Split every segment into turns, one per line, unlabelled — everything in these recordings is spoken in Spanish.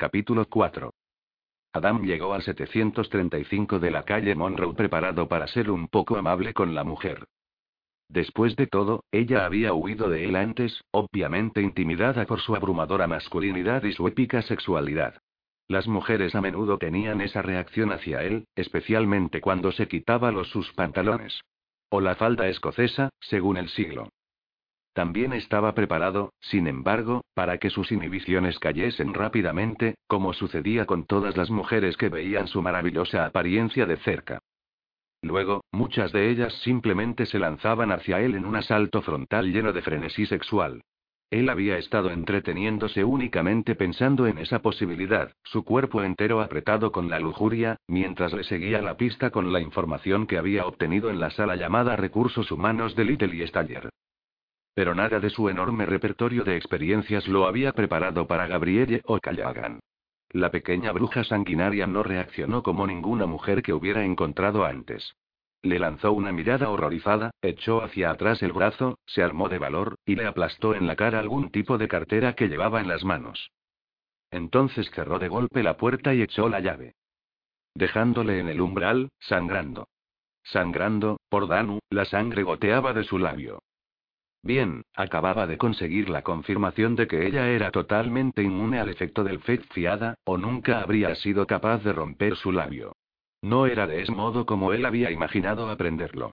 Capítulo 4. Adam llegó al 735 de la calle Monroe preparado para ser un poco amable con la mujer. Después de todo, ella había huido de él antes, obviamente intimidada por su abrumadora masculinidad y su épica sexualidad. Las mujeres a menudo tenían esa reacción hacia él, especialmente cuando se quitaba los sus pantalones. O la falda escocesa, según el siglo. También estaba preparado, sin embargo, para que sus inhibiciones cayesen rápidamente, como sucedía con todas las mujeres que veían su maravillosa apariencia de cerca. Luego, muchas de ellas simplemente se lanzaban hacia él en un asalto frontal lleno de frenesí sexual. Él había estado entreteniéndose únicamente pensando en esa posibilidad, su cuerpo entero apretado con la lujuria, mientras le seguía la pista con la información que había obtenido en la sala llamada Recursos Humanos de Little y Staller. Pero nada de su enorme repertorio de experiencias lo había preparado para Gabrielle o Callagan. La pequeña bruja sanguinaria no reaccionó como ninguna mujer que hubiera encontrado antes. Le lanzó una mirada horrorizada, echó hacia atrás el brazo, se armó de valor, y le aplastó en la cara algún tipo de cartera que llevaba en las manos. Entonces cerró de golpe la puerta y echó la llave. Dejándole en el umbral, sangrando. Sangrando, por Danu, la sangre goteaba de su labio. Bien, acababa de conseguir la confirmación de que ella era totalmente inmune al efecto del Fed fiada, o nunca habría sido capaz de romper su labio. No era de ese modo como él había imaginado aprenderlo.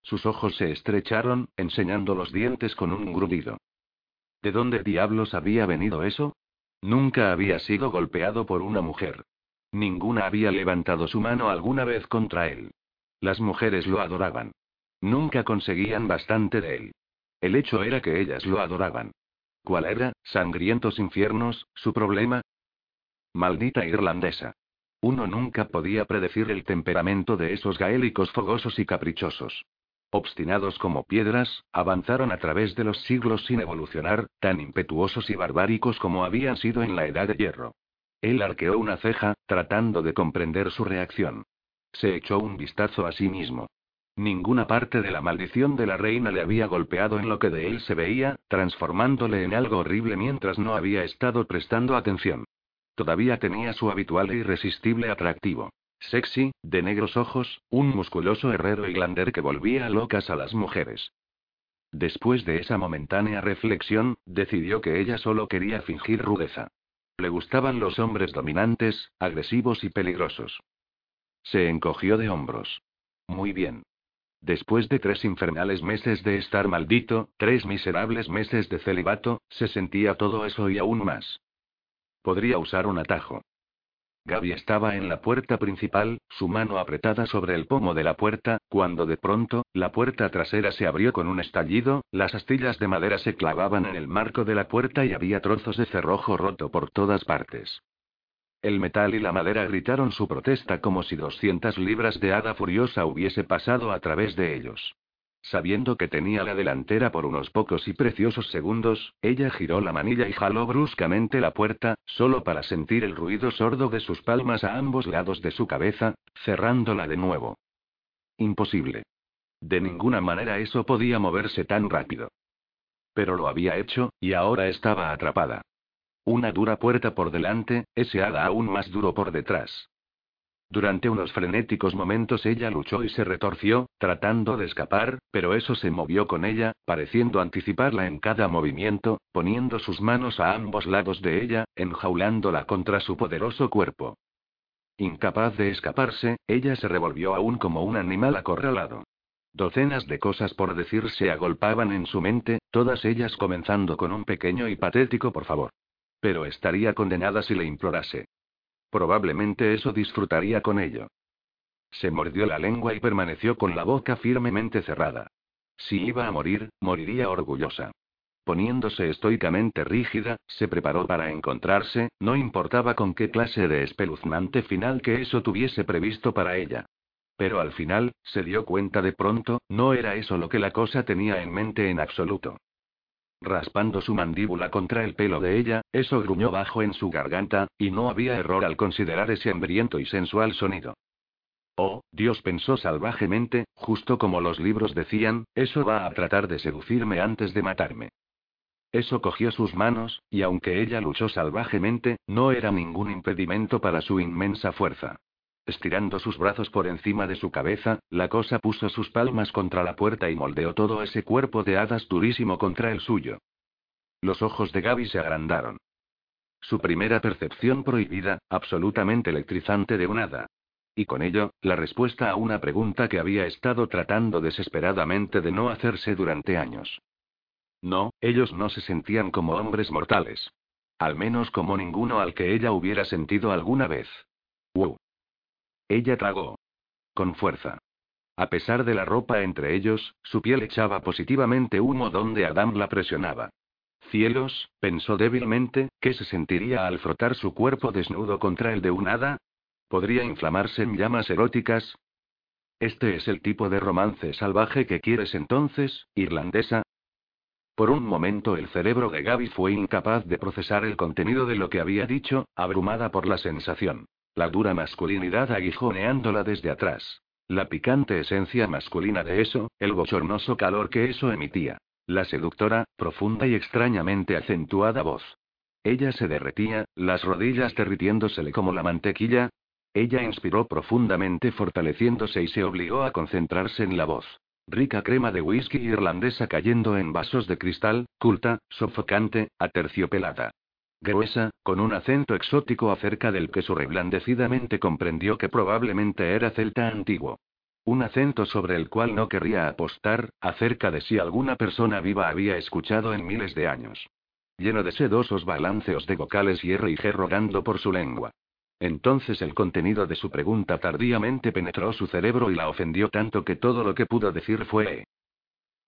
Sus ojos se estrecharon, enseñando los dientes con un grudido. ¿De dónde diablos había venido eso? Nunca había sido golpeado por una mujer. Ninguna había levantado su mano alguna vez contra él. Las mujeres lo adoraban. Nunca conseguían bastante de él. El hecho era que ellas lo adoraban. ¿Cuál era, sangrientos infiernos, su problema? Maldita irlandesa. Uno nunca podía predecir el temperamento de esos gaélicos fogosos y caprichosos. Obstinados como piedras, avanzaron a través de los siglos sin evolucionar, tan impetuosos y barbáricos como habían sido en la Edad de Hierro. Él arqueó una ceja, tratando de comprender su reacción. Se echó un vistazo a sí mismo. Ninguna parte de la maldición de la reina le había golpeado en lo que de él se veía, transformándole en algo horrible mientras no había estado prestando atención. Todavía tenía su habitual e irresistible atractivo. Sexy, de negros ojos, un musculoso herrero glander que volvía locas a las mujeres. Después de esa momentánea reflexión, decidió que ella solo quería fingir rudeza. Le gustaban los hombres dominantes, agresivos y peligrosos. Se encogió de hombros. Muy bien. Después de tres infernales meses de estar maldito, tres miserables meses de celibato, se sentía todo eso y aún más. Podría usar un atajo. Gaby estaba en la puerta principal, su mano apretada sobre el pomo de la puerta, cuando de pronto, la puerta trasera se abrió con un estallido, las astillas de madera se clavaban en el marco de la puerta y había trozos de cerrojo roto por todas partes. El metal y la madera gritaron su protesta como si 200 libras de hada furiosa hubiese pasado a través de ellos. Sabiendo que tenía la delantera por unos pocos y preciosos segundos, ella giró la manilla y jaló bruscamente la puerta, solo para sentir el ruido sordo de sus palmas a ambos lados de su cabeza, cerrándola de nuevo. Imposible. De ninguna manera eso podía moverse tan rápido. Pero lo había hecho, y ahora estaba atrapada. Una dura puerta por delante, ese hada aún más duro por detrás. Durante unos frenéticos momentos ella luchó y se retorció, tratando de escapar, pero eso se movió con ella, pareciendo anticiparla en cada movimiento, poniendo sus manos a ambos lados de ella, enjaulándola contra su poderoso cuerpo. Incapaz de escaparse, ella se revolvió aún como un animal acorralado. Docenas de cosas por decir se agolpaban en su mente, todas ellas comenzando con un pequeño y patético por favor. Pero estaría condenada si le implorase. Probablemente eso disfrutaría con ello. Se mordió la lengua y permaneció con la boca firmemente cerrada. Si iba a morir, moriría orgullosa. Poniéndose estoicamente rígida, se preparó para encontrarse, no importaba con qué clase de espeluznante final que eso tuviese previsto para ella. Pero al final, se dio cuenta de pronto, no era eso lo que la cosa tenía en mente en absoluto. Raspando su mandíbula contra el pelo de ella, eso gruñó bajo en su garganta, y no había error al considerar ese hambriento y sensual sonido. Oh, Dios pensó salvajemente, justo como los libros decían, eso va a tratar de seducirme antes de matarme. Eso cogió sus manos, y aunque ella luchó salvajemente, no era ningún impedimento para su inmensa fuerza. Estirando sus brazos por encima de su cabeza, la cosa puso sus palmas contra la puerta y moldeó todo ese cuerpo de hadas durísimo contra el suyo. Los ojos de Gaby se agrandaron. Su primera percepción prohibida, absolutamente electrizante de un hada. Y con ello, la respuesta a una pregunta que había estado tratando desesperadamente de no hacerse durante años. No, ellos no se sentían como hombres mortales. Al menos como ninguno al que ella hubiera sentido alguna vez. ¡Wow! Ella tragó. Con fuerza. A pesar de la ropa entre ellos, su piel echaba positivamente humo donde Adam la presionaba. Cielos, pensó débilmente, ¿qué se sentiría al frotar su cuerpo desnudo contra el de un hada? ¿Podría inflamarse en llamas eróticas? ¿Este es el tipo de romance salvaje que quieres entonces, irlandesa? Por un momento el cerebro de Gaby fue incapaz de procesar el contenido de lo que había dicho, abrumada por la sensación. La dura masculinidad aguijoneándola desde atrás. La picante esencia masculina de eso, el bochornoso calor que eso emitía. La seductora, profunda y extrañamente acentuada voz. Ella se derretía, las rodillas derritiéndosele como la mantequilla. Ella inspiró profundamente fortaleciéndose y se obligó a concentrarse en la voz. Rica crema de whisky irlandesa cayendo en vasos de cristal, culta, sofocante, aterciopelada gruesa, con un acento exótico acerca del que su reblandecidamente comprendió que probablemente era celta antiguo. Un acento sobre el cual no querría apostar, acerca de si alguna persona viva había escuchado en miles de años. Lleno de sedosos balanceos de vocales y R y G rogando por su lengua. Entonces el contenido de su pregunta tardíamente penetró su cerebro y la ofendió tanto que todo lo que pudo decir fue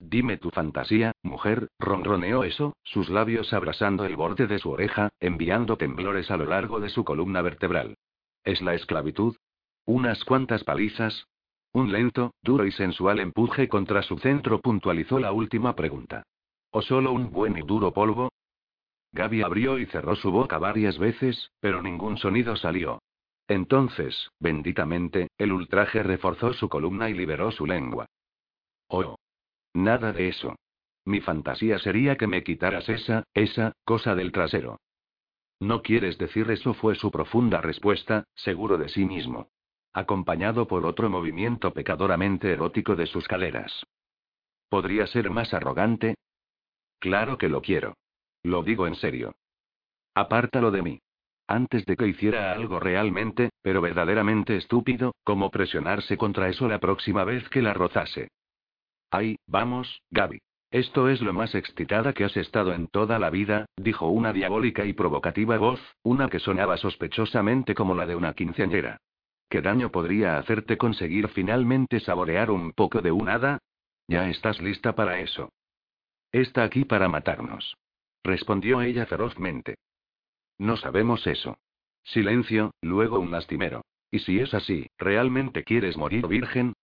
Dime tu fantasía, mujer, ronroneó eso, sus labios abrasando el borde de su oreja, enviando temblores a lo largo de su columna vertebral. ¿Es la esclavitud? ¿Unas cuantas palizas? Un lento, duro y sensual empuje contra su centro puntualizó la última pregunta. ¿O solo un buen y duro polvo? Gaby abrió y cerró su boca varias veces, pero ningún sonido salió. Entonces, benditamente, el ultraje reforzó su columna y liberó su lengua. Oh. Nada de eso. Mi fantasía sería que me quitaras esa, esa, cosa del trasero. No quieres decir eso fue su profunda respuesta, seguro de sí mismo. Acompañado por otro movimiento pecadoramente erótico de sus caderas. ¿Podría ser más arrogante? Claro que lo quiero. Lo digo en serio. Apártalo de mí. Antes de que hiciera algo realmente, pero verdaderamente estúpido, como presionarse contra eso la próxima vez que la rozase. Ay, vamos, Gaby. Esto es lo más excitada que has estado en toda la vida, dijo una diabólica y provocativa voz, una que sonaba sospechosamente como la de una quinceañera. ¿Qué daño podría hacerte conseguir finalmente saborear un poco de un hada? Ya estás lista para eso. Está aquí para matarnos. Respondió ella ferozmente. No sabemos eso. Silencio, luego un lastimero. Y si es así, ¿realmente quieres morir virgen?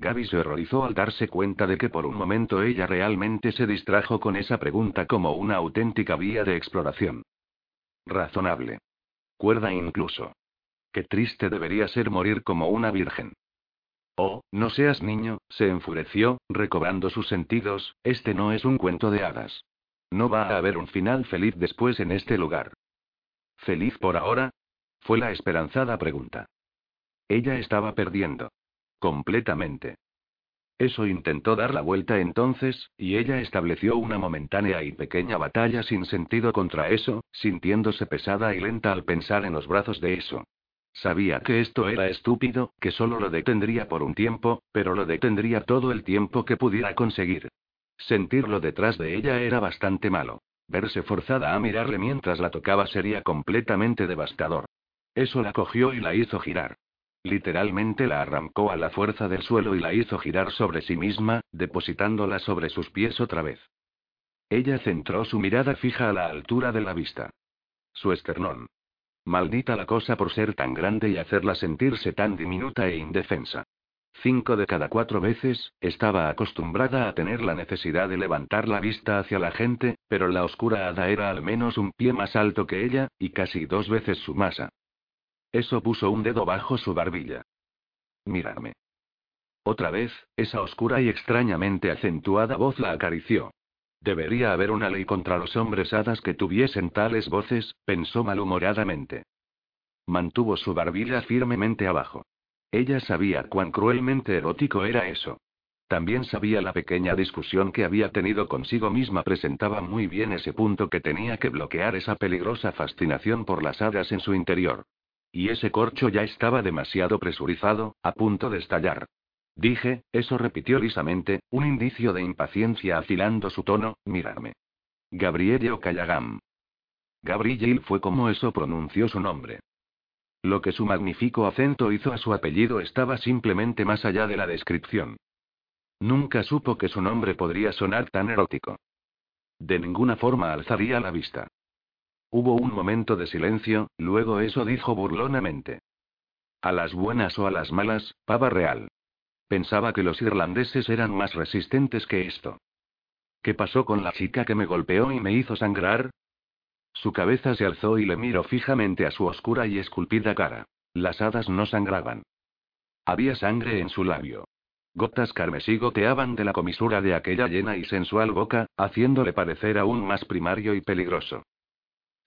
Gaby se horrorizó al darse cuenta de que por un momento ella realmente se distrajo con esa pregunta como una auténtica vía de exploración. Razonable. Cuerda incluso. Qué triste debería ser morir como una virgen. Oh, no seas niño, se enfureció, recobrando sus sentidos, este no es un cuento de hadas. No va a haber un final feliz después en este lugar. ¿Feliz por ahora? Fue la esperanzada pregunta. Ella estaba perdiendo. Completamente. Eso intentó dar la vuelta entonces, y ella estableció una momentánea y pequeña batalla sin sentido contra eso, sintiéndose pesada y lenta al pensar en los brazos de eso. Sabía que esto era estúpido, que solo lo detendría por un tiempo, pero lo detendría todo el tiempo que pudiera conseguir. Sentirlo detrás de ella era bastante malo. Verse forzada a mirarle mientras la tocaba sería completamente devastador. Eso la cogió y la hizo girar. Literalmente la arrancó a la fuerza del suelo y la hizo girar sobre sí misma, depositándola sobre sus pies otra vez. Ella centró su mirada fija a la altura de la vista. Su esternón. Maldita la cosa por ser tan grande y hacerla sentirse tan diminuta e indefensa. Cinco de cada cuatro veces, estaba acostumbrada a tener la necesidad de levantar la vista hacia la gente, pero la oscura hada era al menos un pie más alto que ella, y casi dos veces su masa. Eso puso un dedo bajo su barbilla. Mírame. Otra vez, esa oscura y extrañamente acentuada voz la acarició. Debería haber una ley contra los hombres hadas que tuviesen tales voces, pensó malhumoradamente. Mantuvo su barbilla firmemente abajo. Ella sabía cuán cruelmente erótico era eso. También sabía la pequeña discusión que había tenido consigo misma presentaba muy bien ese punto que tenía que bloquear esa peligrosa fascinación por las hadas en su interior. Y ese corcho ya estaba demasiado presurizado, a punto de estallar. Dije, eso repitió lisamente, un indicio de impaciencia afilando su tono, mírame. Gabrielle Ocallagam. Gabrielle fue como eso pronunció su nombre. Lo que su magnífico acento hizo a su apellido estaba simplemente más allá de la descripción. Nunca supo que su nombre podría sonar tan erótico. De ninguna forma alzaría la vista. Hubo un momento de silencio, luego eso dijo burlonamente. A las buenas o a las malas, pava real. Pensaba que los irlandeses eran más resistentes que esto. ¿Qué pasó con la chica que me golpeó y me hizo sangrar? Su cabeza se alzó y le miró fijamente a su oscura y esculpida cara. Las hadas no sangraban. Había sangre en su labio. Gotas carmesí goteaban de la comisura de aquella llena y sensual boca, haciéndole parecer aún más primario y peligroso.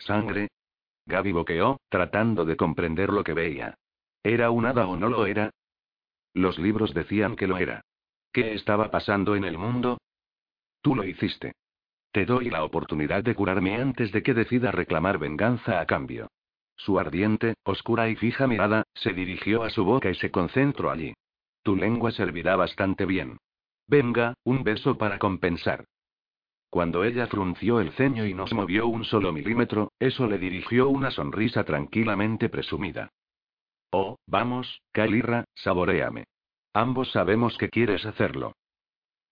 ¿Sangre? Gaby boqueó, tratando de comprender lo que veía. ¿Era un hada o no lo era? Los libros decían que lo era. ¿Qué estaba pasando en el mundo? Tú lo hiciste. Te doy la oportunidad de curarme antes de que decida reclamar venganza a cambio. Su ardiente, oscura y fija mirada, se dirigió a su boca y se concentró allí. Tu lengua servirá bastante bien. Venga, un beso para compensar. Cuando ella frunció el ceño y no se movió un solo milímetro, eso le dirigió una sonrisa tranquilamente presumida. Oh, vamos, Kalira, saboreame. Ambos sabemos que quieres hacerlo.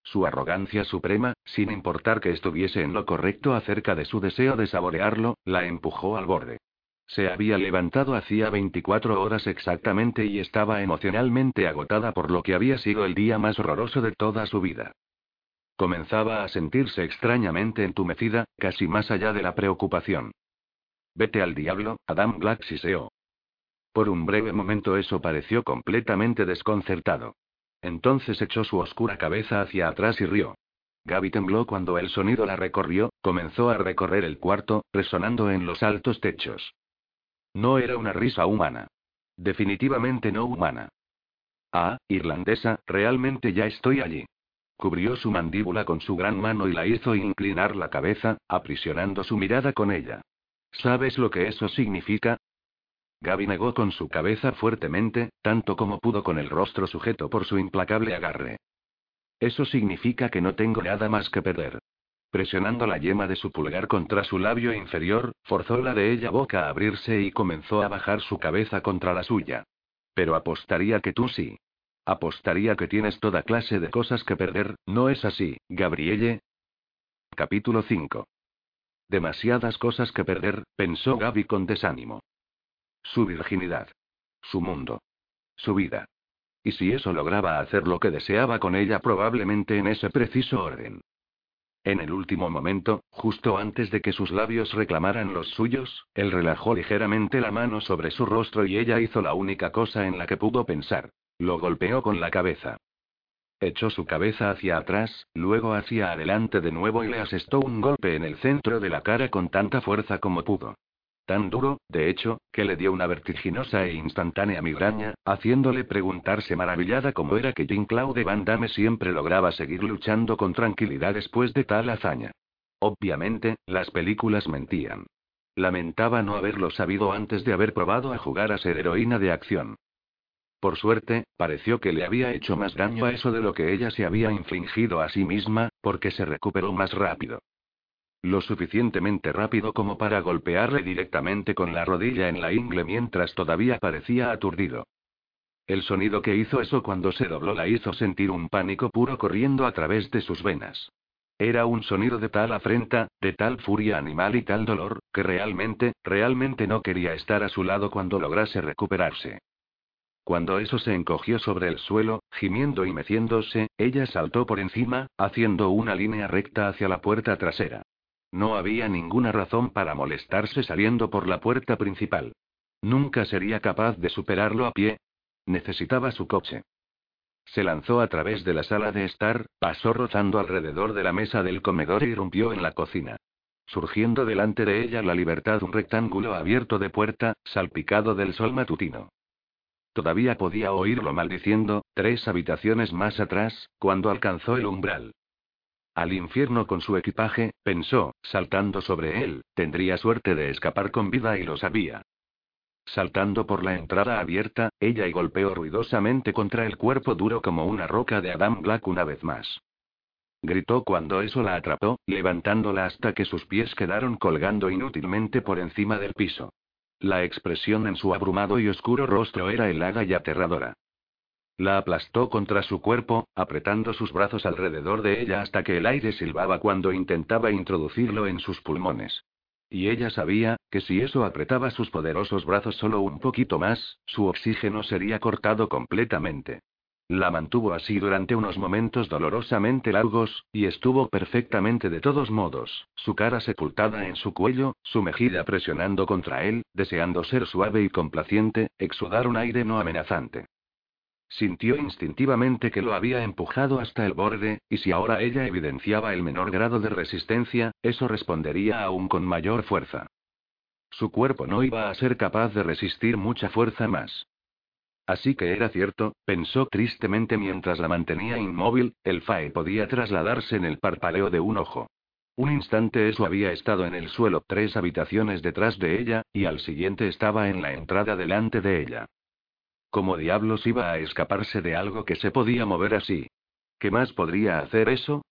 Su arrogancia suprema, sin importar que estuviese en lo correcto acerca de su deseo de saborearlo, la empujó al borde. Se había levantado hacía 24 horas exactamente y estaba emocionalmente agotada por lo que había sido el día más horroroso de toda su vida. Comenzaba a sentirse extrañamente entumecida, casi más allá de la preocupación. Vete al diablo, Adam Black siseó. Por un breve momento eso pareció completamente desconcertado. Entonces echó su oscura cabeza hacia atrás y rió. Gaby tembló cuando el sonido la recorrió, comenzó a recorrer el cuarto, resonando en los altos techos. No era una risa humana. Definitivamente no humana. Ah, irlandesa, realmente ya estoy allí. Cubrió su mandíbula con su gran mano y la hizo inclinar la cabeza, aprisionando su mirada con ella. ¿Sabes lo que eso significa? Gaby negó con su cabeza fuertemente, tanto como pudo con el rostro sujeto por su implacable agarre. Eso significa que no tengo nada más que perder. Presionando la yema de su pulgar contra su labio inferior, forzó la de ella boca a abrirse y comenzó a bajar su cabeza contra la suya. Pero apostaría que tú sí. Apostaría que tienes toda clase de cosas que perder, ¿no es así, Gabrielle? Capítulo 5. Demasiadas cosas que perder, pensó Gaby con desánimo. Su virginidad. Su mundo. Su vida. Y si eso lograba hacer lo que deseaba con ella probablemente en ese preciso orden. En el último momento, justo antes de que sus labios reclamaran los suyos, él relajó ligeramente la mano sobre su rostro y ella hizo la única cosa en la que pudo pensar. Lo golpeó con la cabeza. Echó su cabeza hacia atrás, luego hacia adelante de nuevo y le asestó un golpe en el centro de la cara con tanta fuerza como pudo. Tan duro, de hecho, que le dio una vertiginosa e instantánea migraña, haciéndole preguntarse maravillada cómo era que Jean-Claude Van Damme siempre lograba seguir luchando con tranquilidad después de tal hazaña. Obviamente, las películas mentían. Lamentaba no haberlo sabido antes de haber probado a jugar a ser heroína de acción. Por suerte, pareció que le había hecho más daño a eso de lo que ella se había infligido a sí misma, porque se recuperó más rápido. Lo suficientemente rápido como para golpearle directamente con la rodilla en la ingle mientras todavía parecía aturdido. El sonido que hizo eso cuando se dobló la hizo sentir un pánico puro corriendo a través de sus venas. Era un sonido de tal afrenta, de tal furia animal y tal dolor, que realmente, realmente no quería estar a su lado cuando lograse recuperarse. Cuando eso se encogió sobre el suelo, gimiendo y meciéndose, ella saltó por encima, haciendo una línea recta hacia la puerta trasera. No había ninguna razón para molestarse saliendo por la puerta principal. Nunca sería capaz de superarlo a pie. Necesitaba su coche. Se lanzó a través de la sala de estar, pasó rozando alrededor de la mesa del comedor e irrumpió en la cocina. Surgiendo delante de ella la libertad un rectángulo abierto de puerta, salpicado del sol matutino. Todavía podía oírlo maldiciendo, tres habitaciones más atrás, cuando alcanzó el umbral. Al infierno con su equipaje, pensó, saltando sobre él, tendría suerte de escapar con vida y lo sabía. Saltando por la entrada abierta, ella y golpeó ruidosamente contra el cuerpo duro como una roca de Adam Black una vez más. Gritó cuando eso la atrapó, levantándola hasta que sus pies quedaron colgando inútilmente por encima del piso. La expresión en su abrumado y oscuro rostro era helada y aterradora. La aplastó contra su cuerpo, apretando sus brazos alrededor de ella hasta que el aire silbaba cuando intentaba introducirlo en sus pulmones. Y ella sabía, que si eso apretaba sus poderosos brazos solo un poquito más, su oxígeno sería cortado completamente. La mantuvo así durante unos momentos dolorosamente largos, y estuvo perfectamente de todos modos, su cara sepultada en su cuello, su mejilla presionando contra él, deseando ser suave y complaciente, exudar un aire no amenazante. Sintió instintivamente que lo había empujado hasta el borde, y si ahora ella evidenciaba el menor grado de resistencia, eso respondería aún con mayor fuerza. Su cuerpo no iba a ser capaz de resistir mucha fuerza más. Así que era cierto, pensó tristemente mientras la mantenía inmóvil, el FAE podía trasladarse en el parpaleo de un ojo. Un instante eso había estado en el suelo tres habitaciones detrás de ella, y al siguiente estaba en la entrada delante de ella. ¿Cómo diablos iba a escaparse de algo que se podía mover así? ¿Qué más podría hacer eso?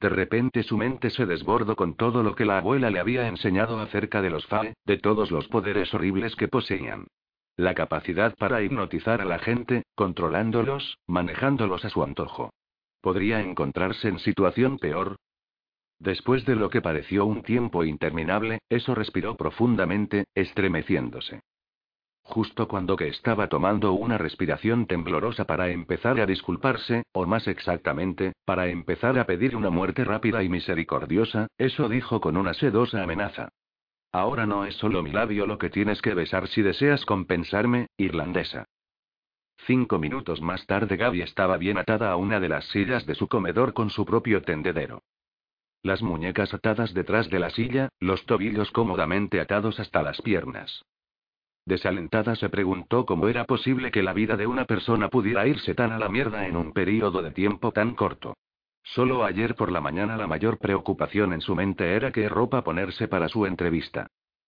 De repente su mente se desbordó con todo lo que la abuela le había enseñado acerca de los FAE, de todos los poderes horribles que poseían. La capacidad para hipnotizar a la gente, controlándolos, manejándolos a su antojo. ¿Podría encontrarse en situación peor? Después de lo que pareció un tiempo interminable, eso respiró profundamente, estremeciéndose. Justo cuando que estaba tomando una respiración temblorosa para empezar a disculparse, o más exactamente, para empezar a pedir una muerte rápida y misericordiosa, eso dijo con una sedosa amenaza. Ahora no es solo mi labio lo que tienes que besar si deseas compensarme, irlandesa. Cinco minutos más tarde Gaby estaba bien atada a una de las sillas de su comedor con su propio tendedero. Las muñecas atadas detrás de la silla, los tobillos cómodamente atados hasta las piernas. Desalentada se preguntó cómo era posible que la vida de una persona pudiera irse tan a la mierda en un período de tiempo tan corto. Solo ayer por la mañana la mayor preocupación en su mente era qué ropa ponerse para su entrevista.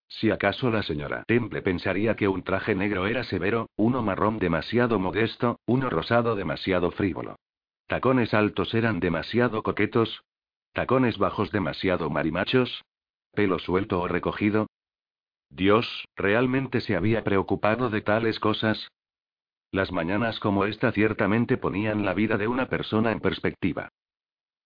Si acaso la señora Temple pensaría que un traje negro era severo, uno marrón demasiado modesto, uno rosado demasiado frívolo. Tacones altos eran demasiado coquetos. Tacones bajos demasiado marimachos. Pelo suelto o recogido. Dios, ¿realmente se había preocupado de tales cosas? Las mañanas como esta ciertamente ponían la vida de una persona en perspectiva.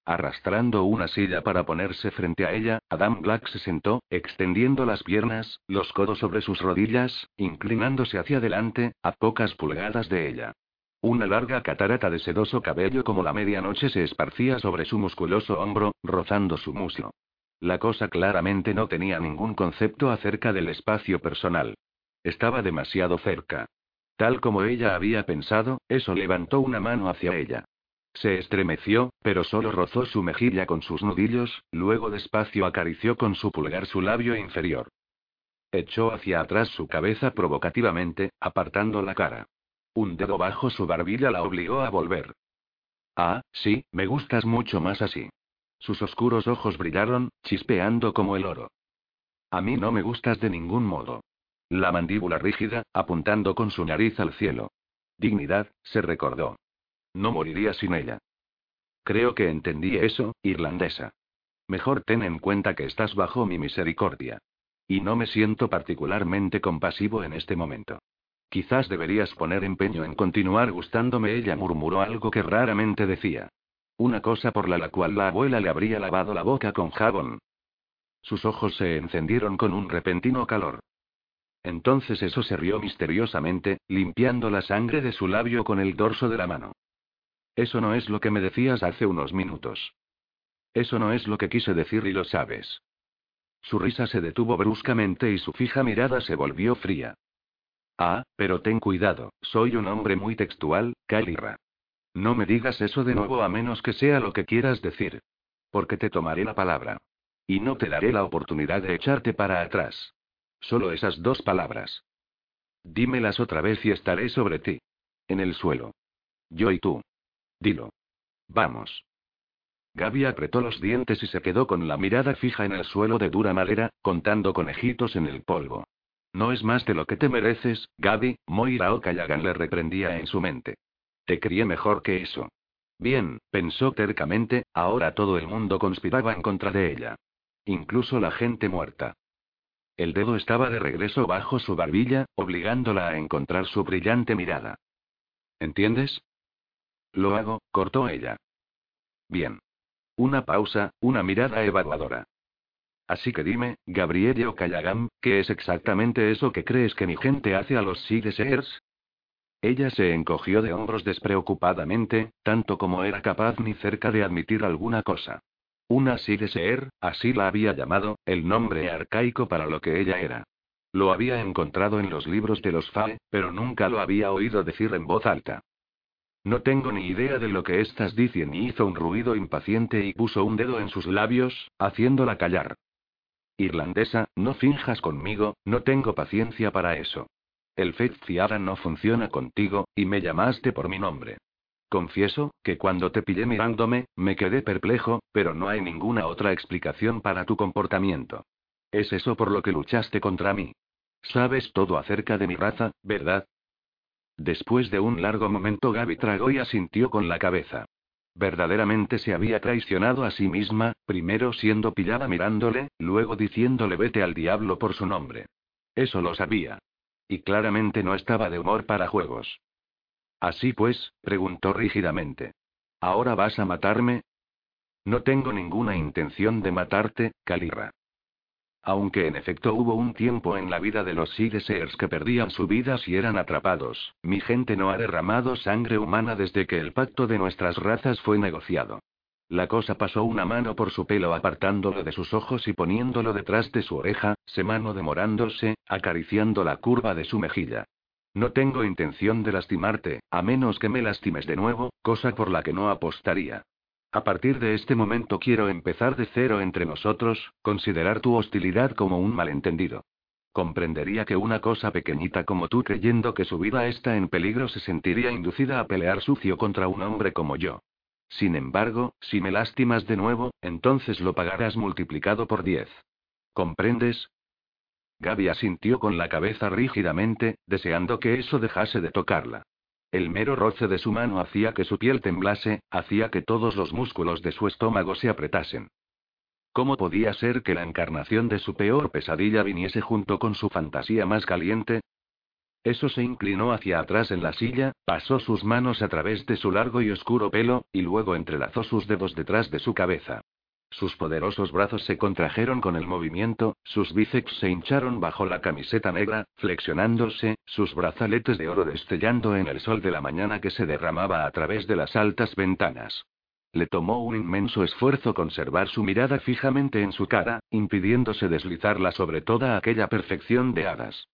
Arrastrando una silla para ponerse frente a ella, Adam Black se sentó, extendiendo las piernas, los codos sobre sus rodillas, inclinándose hacia adelante, a pocas pulgadas de ella. Una larga catarata de sedoso cabello como la medianoche se esparcía sobre su musculoso hombro, rozando su muslo. La cosa claramente no tenía ningún concepto acerca del espacio personal. Estaba demasiado cerca. Tal como ella había pensado, eso levantó una mano hacia ella. Se estremeció, pero solo rozó su mejilla con sus nudillos, luego despacio acarició con su pulgar su labio inferior. Echó hacia atrás su cabeza provocativamente, apartando la cara. Un dedo bajo su barbilla la obligó a volver. Ah, sí, me gustas mucho más así. Sus oscuros ojos brillaron, chispeando como el oro. A mí no me gustas de ningún modo. La mandíbula rígida, apuntando con su nariz al cielo. Dignidad, se recordó. No moriría sin ella. Creo que entendí eso, irlandesa. Mejor ten en cuenta que estás bajo mi misericordia. Y no me siento particularmente compasivo en este momento. Quizás deberías poner empeño en continuar gustándome, ella murmuró algo que raramente decía. Una cosa por la, la cual la abuela le habría lavado la boca con jabón. Sus ojos se encendieron con un repentino calor. Entonces eso se rió misteriosamente, limpiando la sangre de su labio con el dorso de la mano. Eso no es lo que me decías hace unos minutos. Eso no es lo que quise decir y lo sabes. Su risa se detuvo bruscamente y su fija mirada se volvió fría. Ah, pero ten cuidado, soy un hombre muy textual, Kalira. No me digas eso de nuevo a menos que sea lo que quieras decir. Porque te tomaré la palabra. Y no te daré la oportunidad de echarte para atrás. Solo esas dos palabras. Dímelas otra vez y estaré sobre ti. En el suelo. Yo y tú. Dilo. Vamos. Gaby apretó los dientes y se quedó con la mirada fija en el suelo de dura madera, contando conejitos en el polvo. No es más de lo que te mereces, Gaby, Moira Okayagan le reprendía en su mente. Te crié mejor que eso. Bien, pensó tercamente, ahora todo el mundo conspiraba en contra de ella. Incluso la gente muerta. El dedo estaba de regreso bajo su barbilla, obligándola a encontrar su brillante mirada. ¿Entiendes? Lo hago, cortó ella. Bien. Una pausa, una mirada evaluadora. Así que dime, Gabrielle Okayagam, ¿qué es exactamente eso que crees que mi gente hace a los Sears? Ella se encogió de hombros despreocupadamente, tanto como era capaz ni cerca de admitir alguna cosa. Una Seer, así la había llamado, el nombre arcaico para lo que ella era. Lo había encontrado en los libros de los Fae, pero nunca lo había oído decir en voz alta. No tengo ni idea de lo que estás diciendo. Y hizo un ruido impaciente y puso un dedo en sus labios, haciéndola callar. Irlandesa, no finjas conmigo, no tengo paciencia para eso. El Fed Fiara no funciona contigo, y me llamaste por mi nombre. Confieso, que cuando te pillé mirándome, me quedé perplejo, pero no hay ninguna otra explicación para tu comportamiento. Es eso por lo que luchaste contra mí. Sabes todo acerca de mi raza, ¿verdad? Después de un largo momento Gaby tragó y asintió con la cabeza. Verdaderamente se había traicionado a sí misma, primero siendo pillada mirándole, luego diciéndole vete al diablo por su nombre. Eso lo sabía. Y claramente no estaba de humor para juegos. Así pues, preguntó rígidamente. ¿Ahora vas a matarme? No tengo ninguna intención de matarte, Calirra. Aunque en efecto hubo un tiempo en la vida de los Sears que perdían su vida si eran atrapados, mi gente no ha derramado sangre humana desde que el pacto de nuestras razas fue negociado. La cosa pasó una mano por su pelo apartándolo de sus ojos y poniéndolo detrás de su oreja, se mano demorándose, acariciando la curva de su mejilla. No tengo intención de lastimarte, a menos que me lastimes de nuevo, cosa por la que no apostaría. A partir de este momento quiero empezar de cero entre nosotros, considerar tu hostilidad como un malentendido. Comprendería que una cosa pequeñita como tú creyendo que su vida está en peligro se sentiría inducida a pelear sucio contra un hombre como yo. Sin embargo, si me lastimas de nuevo, entonces lo pagarás multiplicado por diez. ¿Comprendes? Gaby asintió con la cabeza rígidamente, deseando que eso dejase de tocarla. El mero roce de su mano hacía que su piel temblase, hacía que todos los músculos de su estómago se apretasen. ¿Cómo podía ser que la encarnación de su peor pesadilla viniese junto con su fantasía más caliente? Eso se inclinó hacia atrás en la silla, pasó sus manos a través de su largo y oscuro pelo, y luego entrelazó sus dedos detrás de su cabeza. Sus poderosos brazos se contrajeron con el movimiento, sus bíceps se hincharon bajo la camiseta negra, flexionándose, sus brazaletes de oro destellando en el sol de la mañana que se derramaba a través de las altas ventanas. Le tomó un inmenso esfuerzo conservar su mirada fijamente en su cara, impidiéndose deslizarla sobre toda aquella perfección de hadas.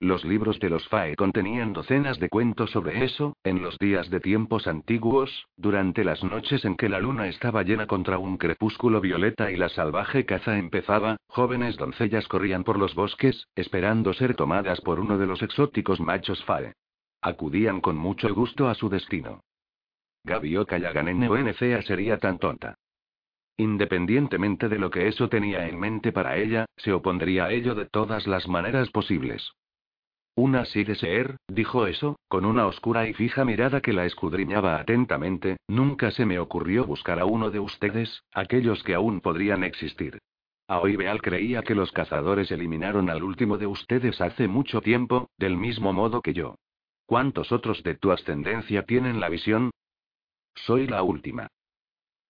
Los libros de los Fae contenían docenas de cuentos sobre eso, en los días de tiempos antiguos, durante las noches en que la luna estaba llena contra un crepúsculo violeta y la salvaje caza empezaba, jóvenes doncellas corrían por los bosques, esperando ser tomadas por uno de los exóticos machos Fae. Acudían con mucho gusto a su destino. Gaby NNCA sería tan tonta. Independientemente de lo que eso tenía en mente para ella, se opondría a ello de todas las maneras posibles. Una Ser, dijo eso, con una oscura y fija mirada que la escudriñaba atentamente, nunca se me ocurrió buscar a uno de ustedes, aquellos que aún podrían existir. Aoibeal creía que los cazadores eliminaron al último de ustedes hace mucho tiempo, del mismo modo que yo. ¿Cuántos otros de tu ascendencia tienen la visión? Soy la última.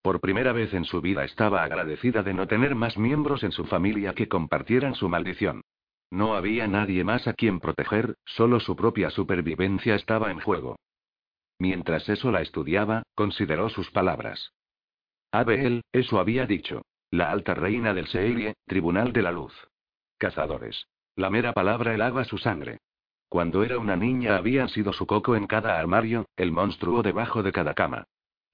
Por primera vez en su vida estaba agradecida de no tener más miembros en su familia que compartieran su maldición. No había nadie más a quien proteger, solo su propia supervivencia estaba en juego. Mientras eso la estudiaba, consideró sus palabras. Abel, eso había dicho. La alta reina del Seirie, tribunal de la luz. Cazadores. La mera palabra helaba su sangre. Cuando era una niña habían sido su coco en cada armario, el monstruo debajo de cada cama.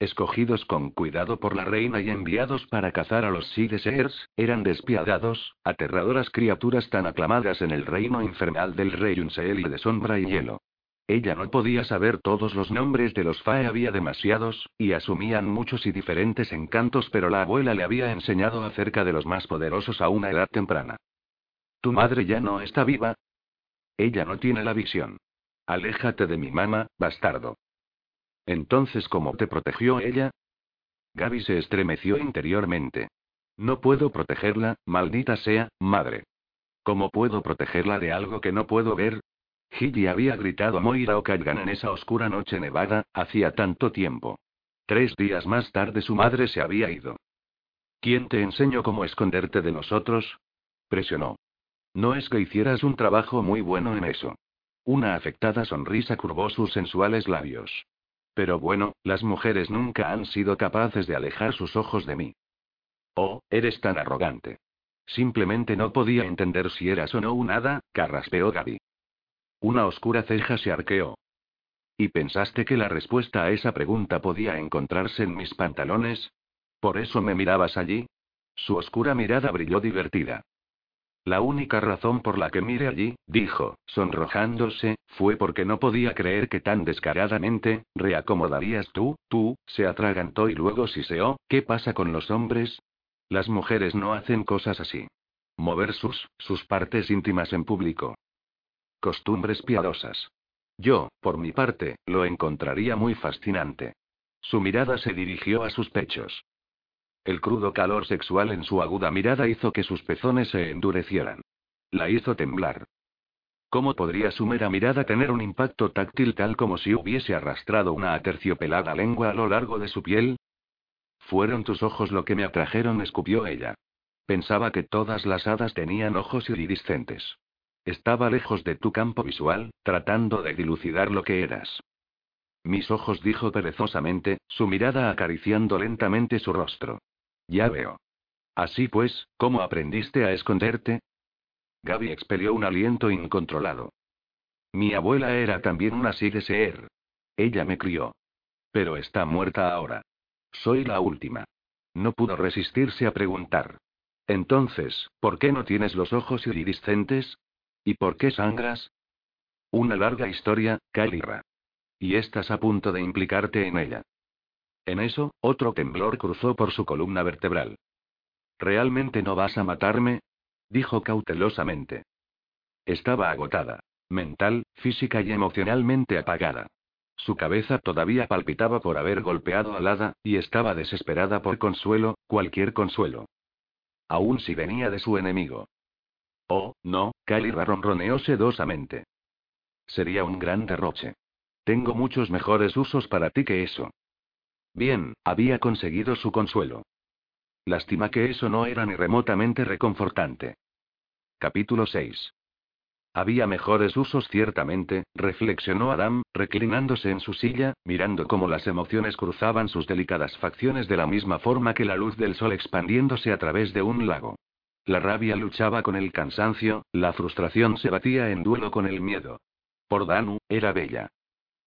Escogidos con cuidado por la reina y enviados para cazar a los Seers, eran despiadados, aterradoras criaturas tan aclamadas en el reino infernal del rey Unseel y de sombra y hielo. Ella no podía saber todos los nombres de los Fae, había demasiados, y asumían muchos y diferentes encantos, pero la abuela le había enseñado acerca de los más poderosos a una edad temprana. ¿Tu madre ya no está viva? Ella no tiene la visión. Aléjate de mi mamá, bastardo. Entonces, ¿cómo te protegió ella? Gaby se estremeció interiormente. No puedo protegerla, maldita sea, madre. ¿Cómo puedo protegerla de algo que no puedo ver? Gigi había gritado a Moira O'Callaghan en esa oscura noche nevada, hacía tanto tiempo. Tres días más tarde su madre se había ido. ¿Quién te enseñó cómo esconderte de nosotros? Presionó. No es que hicieras un trabajo muy bueno en eso. Una afectada sonrisa curvó sus sensuales labios. Pero bueno, las mujeres nunca han sido capaces de alejar sus ojos de mí. Oh, eres tan arrogante. Simplemente no podía entender si eras o no un hada, carraspeó Gaby. Una oscura ceja se arqueó. ¿Y pensaste que la respuesta a esa pregunta podía encontrarse en mis pantalones? ¿Por eso me mirabas allí? Su oscura mirada brilló divertida. La única razón por la que mire allí, dijo, sonrojándose, fue porque no podía creer que tan descaradamente, reacomodarías tú, tú, se atragantó y luego siseó, ¿qué pasa con los hombres? Las mujeres no hacen cosas así. Mover sus, sus partes íntimas en público. Costumbres piadosas. Yo, por mi parte, lo encontraría muy fascinante. Su mirada se dirigió a sus pechos. El crudo calor sexual en su aguda mirada hizo que sus pezones se endurecieran. La hizo temblar. ¿Cómo podría su mera mirada tener un impacto táctil tal como si hubiese arrastrado una aterciopelada lengua a lo largo de su piel? Fueron tus ojos lo que me atrajeron, escupió ella. Pensaba que todas las hadas tenían ojos iridiscentes. Estaba lejos de tu campo visual, tratando de dilucidar lo que eras. Mis ojos, dijo perezosamente, su mirada acariciando lentamente su rostro. Ya veo. Así pues, ¿cómo aprendiste a esconderte? Gaby expelió un aliento incontrolado. Mi abuela era también una Seer. Ella me crió. Pero está muerta ahora. Soy la última. No pudo resistirse a preguntar. Entonces, ¿por qué no tienes los ojos iridiscentes? ¿Y por qué sangras? Una larga historia, Kalira. Y estás a punto de implicarte en ella. En eso, otro temblor cruzó por su columna vertebral. ¿Realmente no vas a matarme? dijo cautelosamente. Estaba agotada. Mental, física y emocionalmente apagada. Su cabeza todavía palpitaba por haber golpeado al hada, y estaba desesperada por consuelo, cualquier consuelo. Aún si venía de su enemigo. Oh, no, Kalira ronroneó sedosamente. Sería un gran derroche. Tengo muchos mejores usos para ti que eso. Bien, había conseguido su consuelo. Lástima que eso no era ni remotamente reconfortante. Capítulo 6. Había mejores usos ciertamente, reflexionó Adam, reclinándose en su silla, mirando cómo las emociones cruzaban sus delicadas facciones de la misma forma que la luz del sol expandiéndose a través de un lago. La rabia luchaba con el cansancio, la frustración se batía en duelo con el miedo. Por Danu, era bella.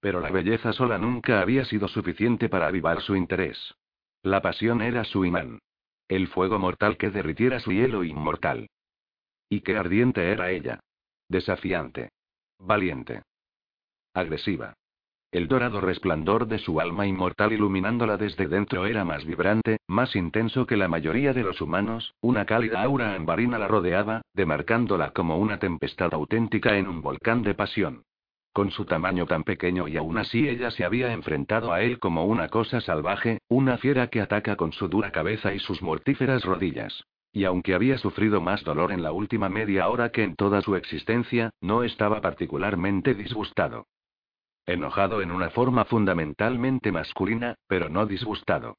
Pero la belleza sola nunca había sido suficiente para avivar su interés. La pasión era su imán. El fuego mortal que derritiera su hielo inmortal. Y qué ardiente era ella. Desafiante. Valiente. Agresiva. El dorado resplandor de su alma inmortal iluminándola desde dentro era más vibrante, más intenso que la mayoría de los humanos, una cálida aura ambarina la rodeaba, demarcándola como una tempestad auténtica en un volcán de pasión. Con su tamaño tan pequeño y aún así ella se había enfrentado a él como una cosa salvaje, una fiera que ataca con su dura cabeza y sus mortíferas rodillas. Y aunque había sufrido más dolor en la última media hora que en toda su existencia, no estaba particularmente disgustado. Enojado en una forma fundamentalmente masculina, pero no disgustado.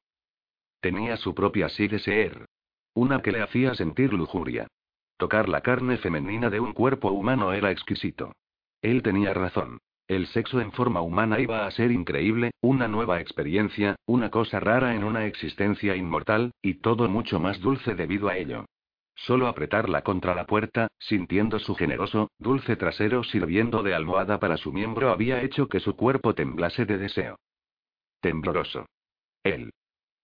Tenía su propia de ser. Una que le hacía sentir lujuria. Tocar la carne femenina de un cuerpo humano era exquisito. Él tenía razón. El sexo en forma humana iba a ser increíble, una nueva experiencia, una cosa rara en una existencia inmortal, y todo mucho más dulce debido a ello. Solo apretarla contra la puerta, sintiendo su generoso, dulce trasero sirviendo de almohada para su miembro había hecho que su cuerpo temblase de deseo. Tembloroso. Él.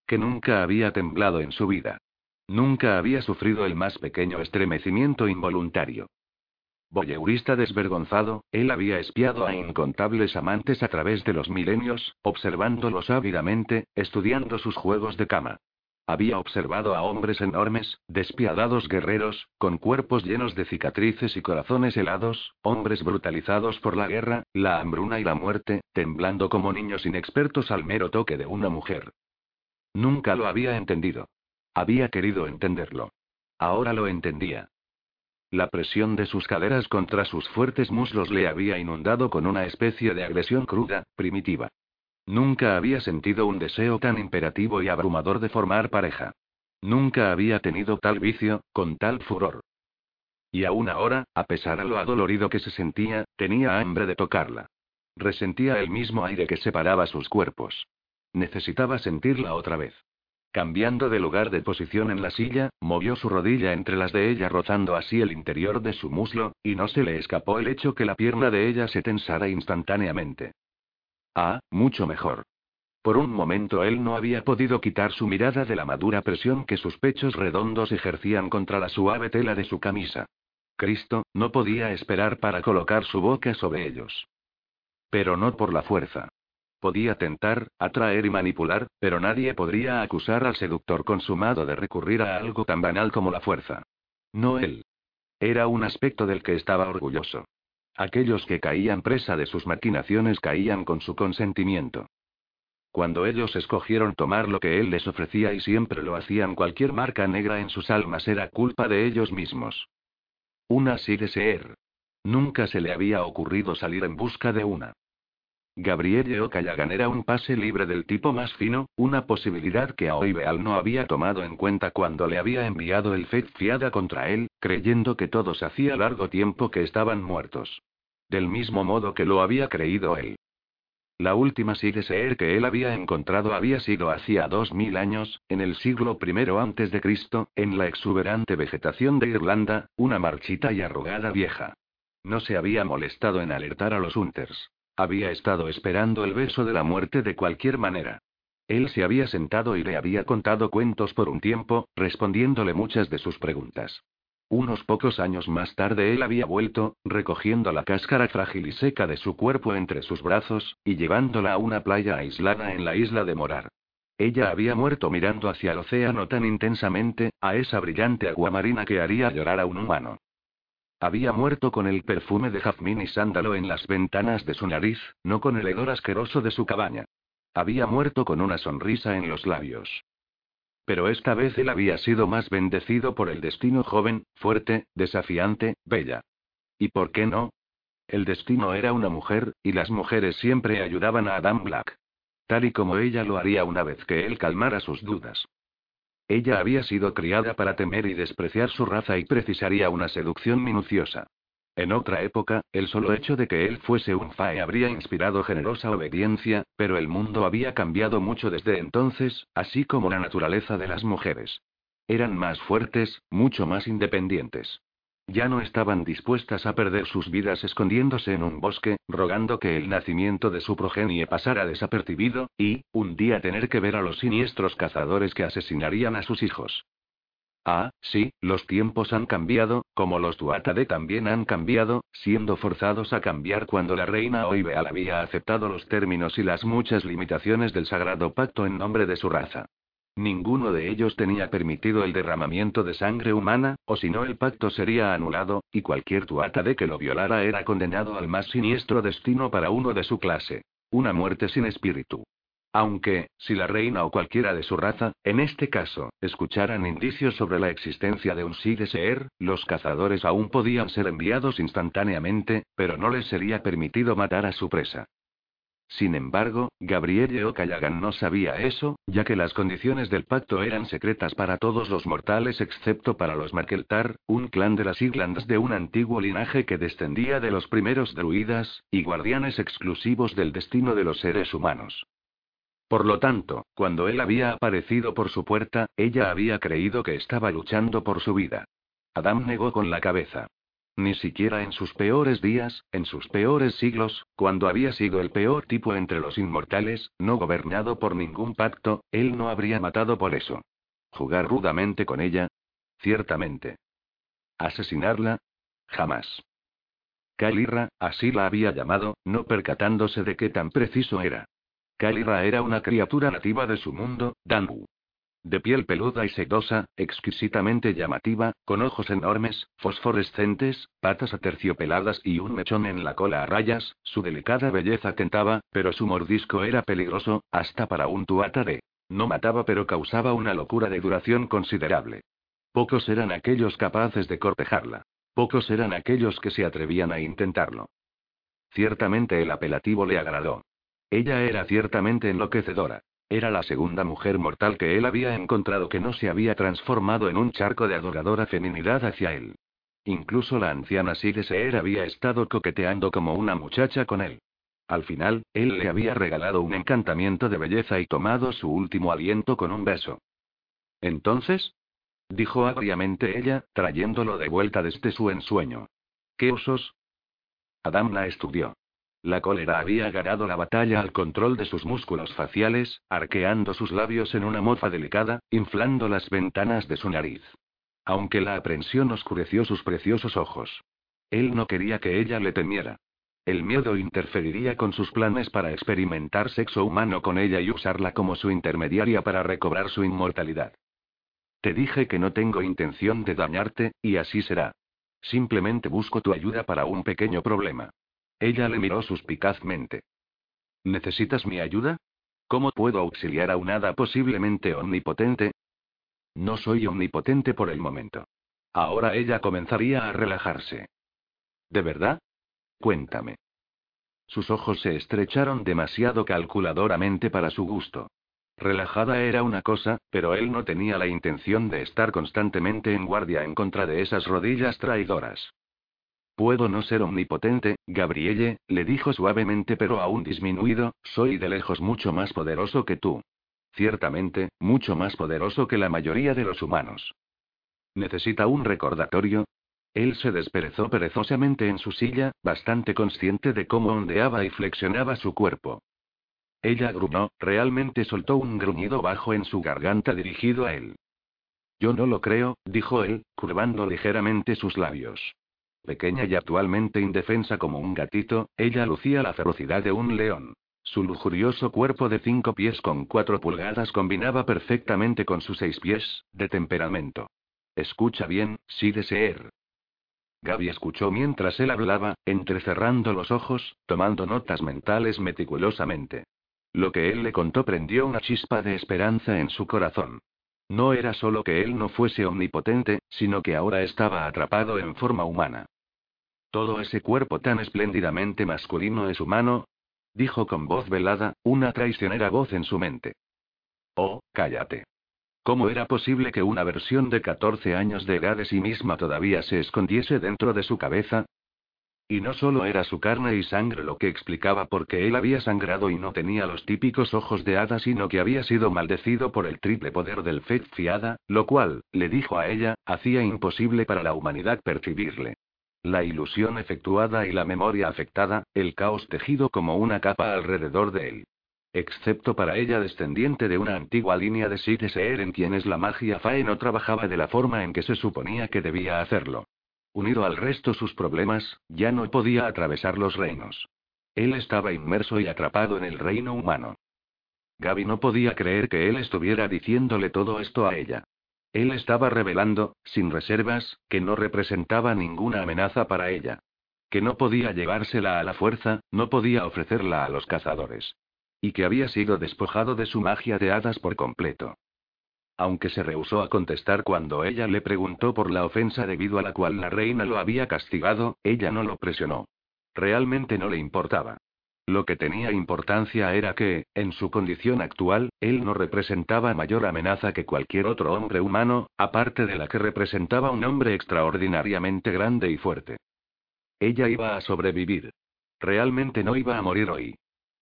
Que nunca había temblado en su vida. Nunca había sufrido el más pequeño estremecimiento involuntario. Boyeurista desvergonzado, él había espiado a incontables amantes a través de los milenios, observándolos ávidamente, estudiando sus juegos de cama. Había observado a hombres enormes, despiadados guerreros, con cuerpos llenos de cicatrices y corazones helados, hombres brutalizados por la guerra, la hambruna y la muerte, temblando como niños inexpertos al mero toque de una mujer. Nunca lo había entendido. Había querido entenderlo. Ahora lo entendía. La presión de sus caderas contra sus fuertes muslos le había inundado con una especie de agresión cruda, primitiva. Nunca había sentido un deseo tan imperativo y abrumador de formar pareja. Nunca había tenido tal vicio, con tal furor. Y aún ahora, a pesar de lo adolorido que se sentía, tenía hambre de tocarla. Resentía el mismo aire que separaba sus cuerpos. Necesitaba sentirla otra vez. Cambiando de lugar de posición en la silla, movió su rodilla entre las de ella rozando así el interior de su muslo, y no se le escapó el hecho que la pierna de ella se tensara instantáneamente. Ah, mucho mejor. Por un momento él no había podido quitar su mirada de la madura presión que sus pechos redondos ejercían contra la suave tela de su camisa. Cristo, no podía esperar para colocar su boca sobre ellos. Pero no por la fuerza. Podía tentar, atraer y manipular, pero nadie podría acusar al seductor consumado de recurrir a algo tan banal como la fuerza. No él. Era un aspecto del que estaba orgulloso. Aquellos que caían presa de sus maquinaciones caían con su consentimiento. Cuando ellos escogieron tomar lo que él les ofrecía y siempre lo hacían cualquier marca negra en sus almas era culpa de ellos mismos. Una sí deseer. Nunca se le había ocurrido salir en busca de una. Gabrielle O'Callaghan era un pase libre del tipo más fino, una posibilidad que Aoibeal no había tomado en cuenta cuando le había enviado el Fed fiada contra él, creyendo que todos hacía largo tiempo que estaban muertos. Del mismo modo que lo había creído él. La última Ser que él había encontrado había sido hacía dos mil años, en el siglo I antes de Cristo, en la exuberante vegetación de Irlanda, una marchita y arrugada vieja. No se había molestado en alertar a los Hunters. Había estado esperando el beso de la muerte de cualquier manera. Él se había sentado y le había contado cuentos por un tiempo, respondiéndole muchas de sus preguntas. Unos pocos años más tarde él había vuelto, recogiendo la cáscara frágil y seca de su cuerpo entre sus brazos, y llevándola a una playa aislada en la isla de Morar. Ella había muerto mirando hacia el océano tan intensamente, a esa brillante agua marina que haría llorar a un humano. Había muerto con el perfume de jazmín y sándalo en las ventanas de su nariz, no con el hedor asqueroso de su cabaña. Había muerto con una sonrisa en los labios. Pero esta vez él había sido más bendecido por el destino joven, fuerte, desafiante, bella. ¿Y por qué no? El destino era una mujer, y las mujeres siempre ayudaban a Adam Black. Tal y como ella lo haría una vez que él calmara sus dudas. Ella había sido criada para temer y despreciar su raza y precisaría una seducción minuciosa. En otra época, el solo hecho de que él fuese un Fae habría inspirado generosa obediencia, pero el mundo había cambiado mucho desde entonces, así como la naturaleza de las mujeres. Eran más fuertes, mucho más independientes. Ya no estaban dispuestas a perder sus vidas escondiéndose en un bosque, rogando que el nacimiento de su progenie pasara desapercibido, y, un día tener que ver a los siniestros cazadores que asesinarían a sus hijos. Ah, sí, los tiempos han cambiado, como los Tuatade también han cambiado, siendo forzados a cambiar cuando la reina Oibeal había aceptado los términos y las muchas limitaciones del sagrado pacto en nombre de su raza. Ninguno de ellos tenía permitido el derramamiento de sangre humana, o si no el pacto sería anulado, y cualquier tuata de que lo violara era condenado al más siniestro destino para uno de su clase. Una muerte sin espíritu. Aunque, si la reina o cualquiera de su raza, en este caso, escucharan indicios sobre la existencia de un Sideseer, los cazadores aún podían ser enviados instantáneamente, pero no les sería permitido matar a su presa. Sin embargo, Gabrielle O'Callaghan no sabía eso, ya que las condiciones del pacto eran secretas para todos los mortales excepto para los Markeltar, un clan de las Irlandas de un antiguo linaje que descendía de los primeros druidas, y guardianes exclusivos del destino de los seres humanos. Por lo tanto, cuando él había aparecido por su puerta, ella había creído que estaba luchando por su vida. Adam negó con la cabeza. Ni siquiera en sus peores días, en sus peores siglos, cuando había sido el peor tipo entre los inmortales, no gobernado por ningún pacto, él no habría matado por eso. ¿Jugar rudamente con ella? Ciertamente. ¿Asesinarla? Jamás. Kalira, así la había llamado, no percatándose de qué tan preciso era. Kalira era una criatura nativa de su mundo, Danbu. De piel peluda y sedosa, exquisitamente llamativa, con ojos enormes, fosforescentes, patas aterciopeladas y un mechón en la cola a rayas, su delicada belleza tentaba, pero su mordisco era peligroso, hasta para un tuata de. No mataba pero causaba una locura de duración considerable. Pocos eran aquellos capaces de cortejarla. Pocos eran aquellos que se atrevían a intentarlo. Ciertamente el apelativo le agradó. Ella era ciertamente enloquecedora. Era la segunda mujer mortal que él había encontrado que no se había transformado en un charco de adoradora feminidad hacia él. Incluso la anciana Sideseer había estado coqueteando como una muchacha con él. Al final, él le había regalado un encantamiento de belleza y tomado su último aliento con un beso. Entonces, dijo agriamente ella, trayéndolo de vuelta desde su ensueño. ¿Qué osos? Adam la estudió. La cólera había ganado la batalla al control de sus músculos faciales, arqueando sus labios en una mofa delicada, inflando las ventanas de su nariz. Aunque la aprensión oscureció sus preciosos ojos. Él no quería que ella le temiera. El miedo interferiría con sus planes para experimentar sexo humano con ella y usarla como su intermediaria para recobrar su inmortalidad. Te dije que no tengo intención de dañarte, y así será. Simplemente busco tu ayuda para un pequeño problema. Ella le miró suspicazmente. ¿Necesitas mi ayuda? ¿Cómo puedo auxiliar a un hada posiblemente omnipotente? No soy omnipotente por el momento. Ahora ella comenzaría a relajarse. ¿De verdad? Cuéntame. Sus ojos se estrecharon demasiado calculadoramente para su gusto. Relajada era una cosa, pero él no tenía la intención de estar constantemente en guardia en contra de esas rodillas traidoras. Puedo no ser omnipotente, Gabrielle, le dijo suavemente pero aún disminuido, soy de lejos mucho más poderoso que tú. Ciertamente, mucho más poderoso que la mayoría de los humanos. ¿Necesita un recordatorio? Él se desperezó perezosamente en su silla, bastante consciente de cómo ondeaba y flexionaba su cuerpo. Ella gruñó, realmente soltó un gruñido bajo en su garganta dirigido a él. Yo no lo creo, dijo él, curvando ligeramente sus labios. Pequeña y actualmente indefensa como un gatito, ella lucía la ferocidad de un león. Su lujurioso cuerpo de cinco pies con cuatro pulgadas combinaba perfectamente con sus seis pies, de temperamento. Escucha bien, sí deseer. Gaby escuchó mientras él hablaba, entrecerrando los ojos, tomando notas mentales meticulosamente. Lo que él le contó prendió una chispa de esperanza en su corazón. No era solo que él no fuese omnipotente, sino que ahora estaba atrapado en forma humana. Todo ese cuerpo tan espléndidamente masculino es humano, dijo con voz velada, una traicionera voz en su mente. Oh, cállate. ¿Cómo era posible que una versión de 14 años de edad de sí misma todavía se escondiese dentro de su cabeza? Y no solo era su carne y sangre lo que explicaba por qué él había sangrado y no tenía los típicos ojos de hada, sino que había sido maldecido por el triple poder del Fet Fiada, lo cual, le dijo a ella, hacía imposible para la humanidad percibirle. La ilusión efectuada y la memoria afectada, el caos tejido como una capa alrededor de él. Excepto para ella descendiente de una antigua línea de Seer en quienes la magia Fae no trabajaba de la forma en que se suponía que debía hacerlo. Unido al resto sus problemas, ya no podía atravesar los reinos. Él estaba inmerso y atrapado en el reino humano. Gaby no podía creer que él estuviera diciéndole todo esto a ella. Él estaba revelando, sin reservas, que no representaba ninguna amenaza para ella. Que no podía llevársela a la fuerza, no podía ofrecerla a los cazadores. Y que había sido despojado de su magia de hadas por completo. Aunque se rehusó a contestar cuando ella le preguntó por la ofensa debido a la cual la reina lo había castigado, ella no lo presionó. Realmente no le importaba. Lo que tenía importancia era que, en su condición actual, él no representaba mayor amenaza que cualquier otro hombre humano, aparte de la que representaba un hombre extraordinariamente grande y fuerte. Ella iba a sobrevivir. Realmente no iba a morir hoy.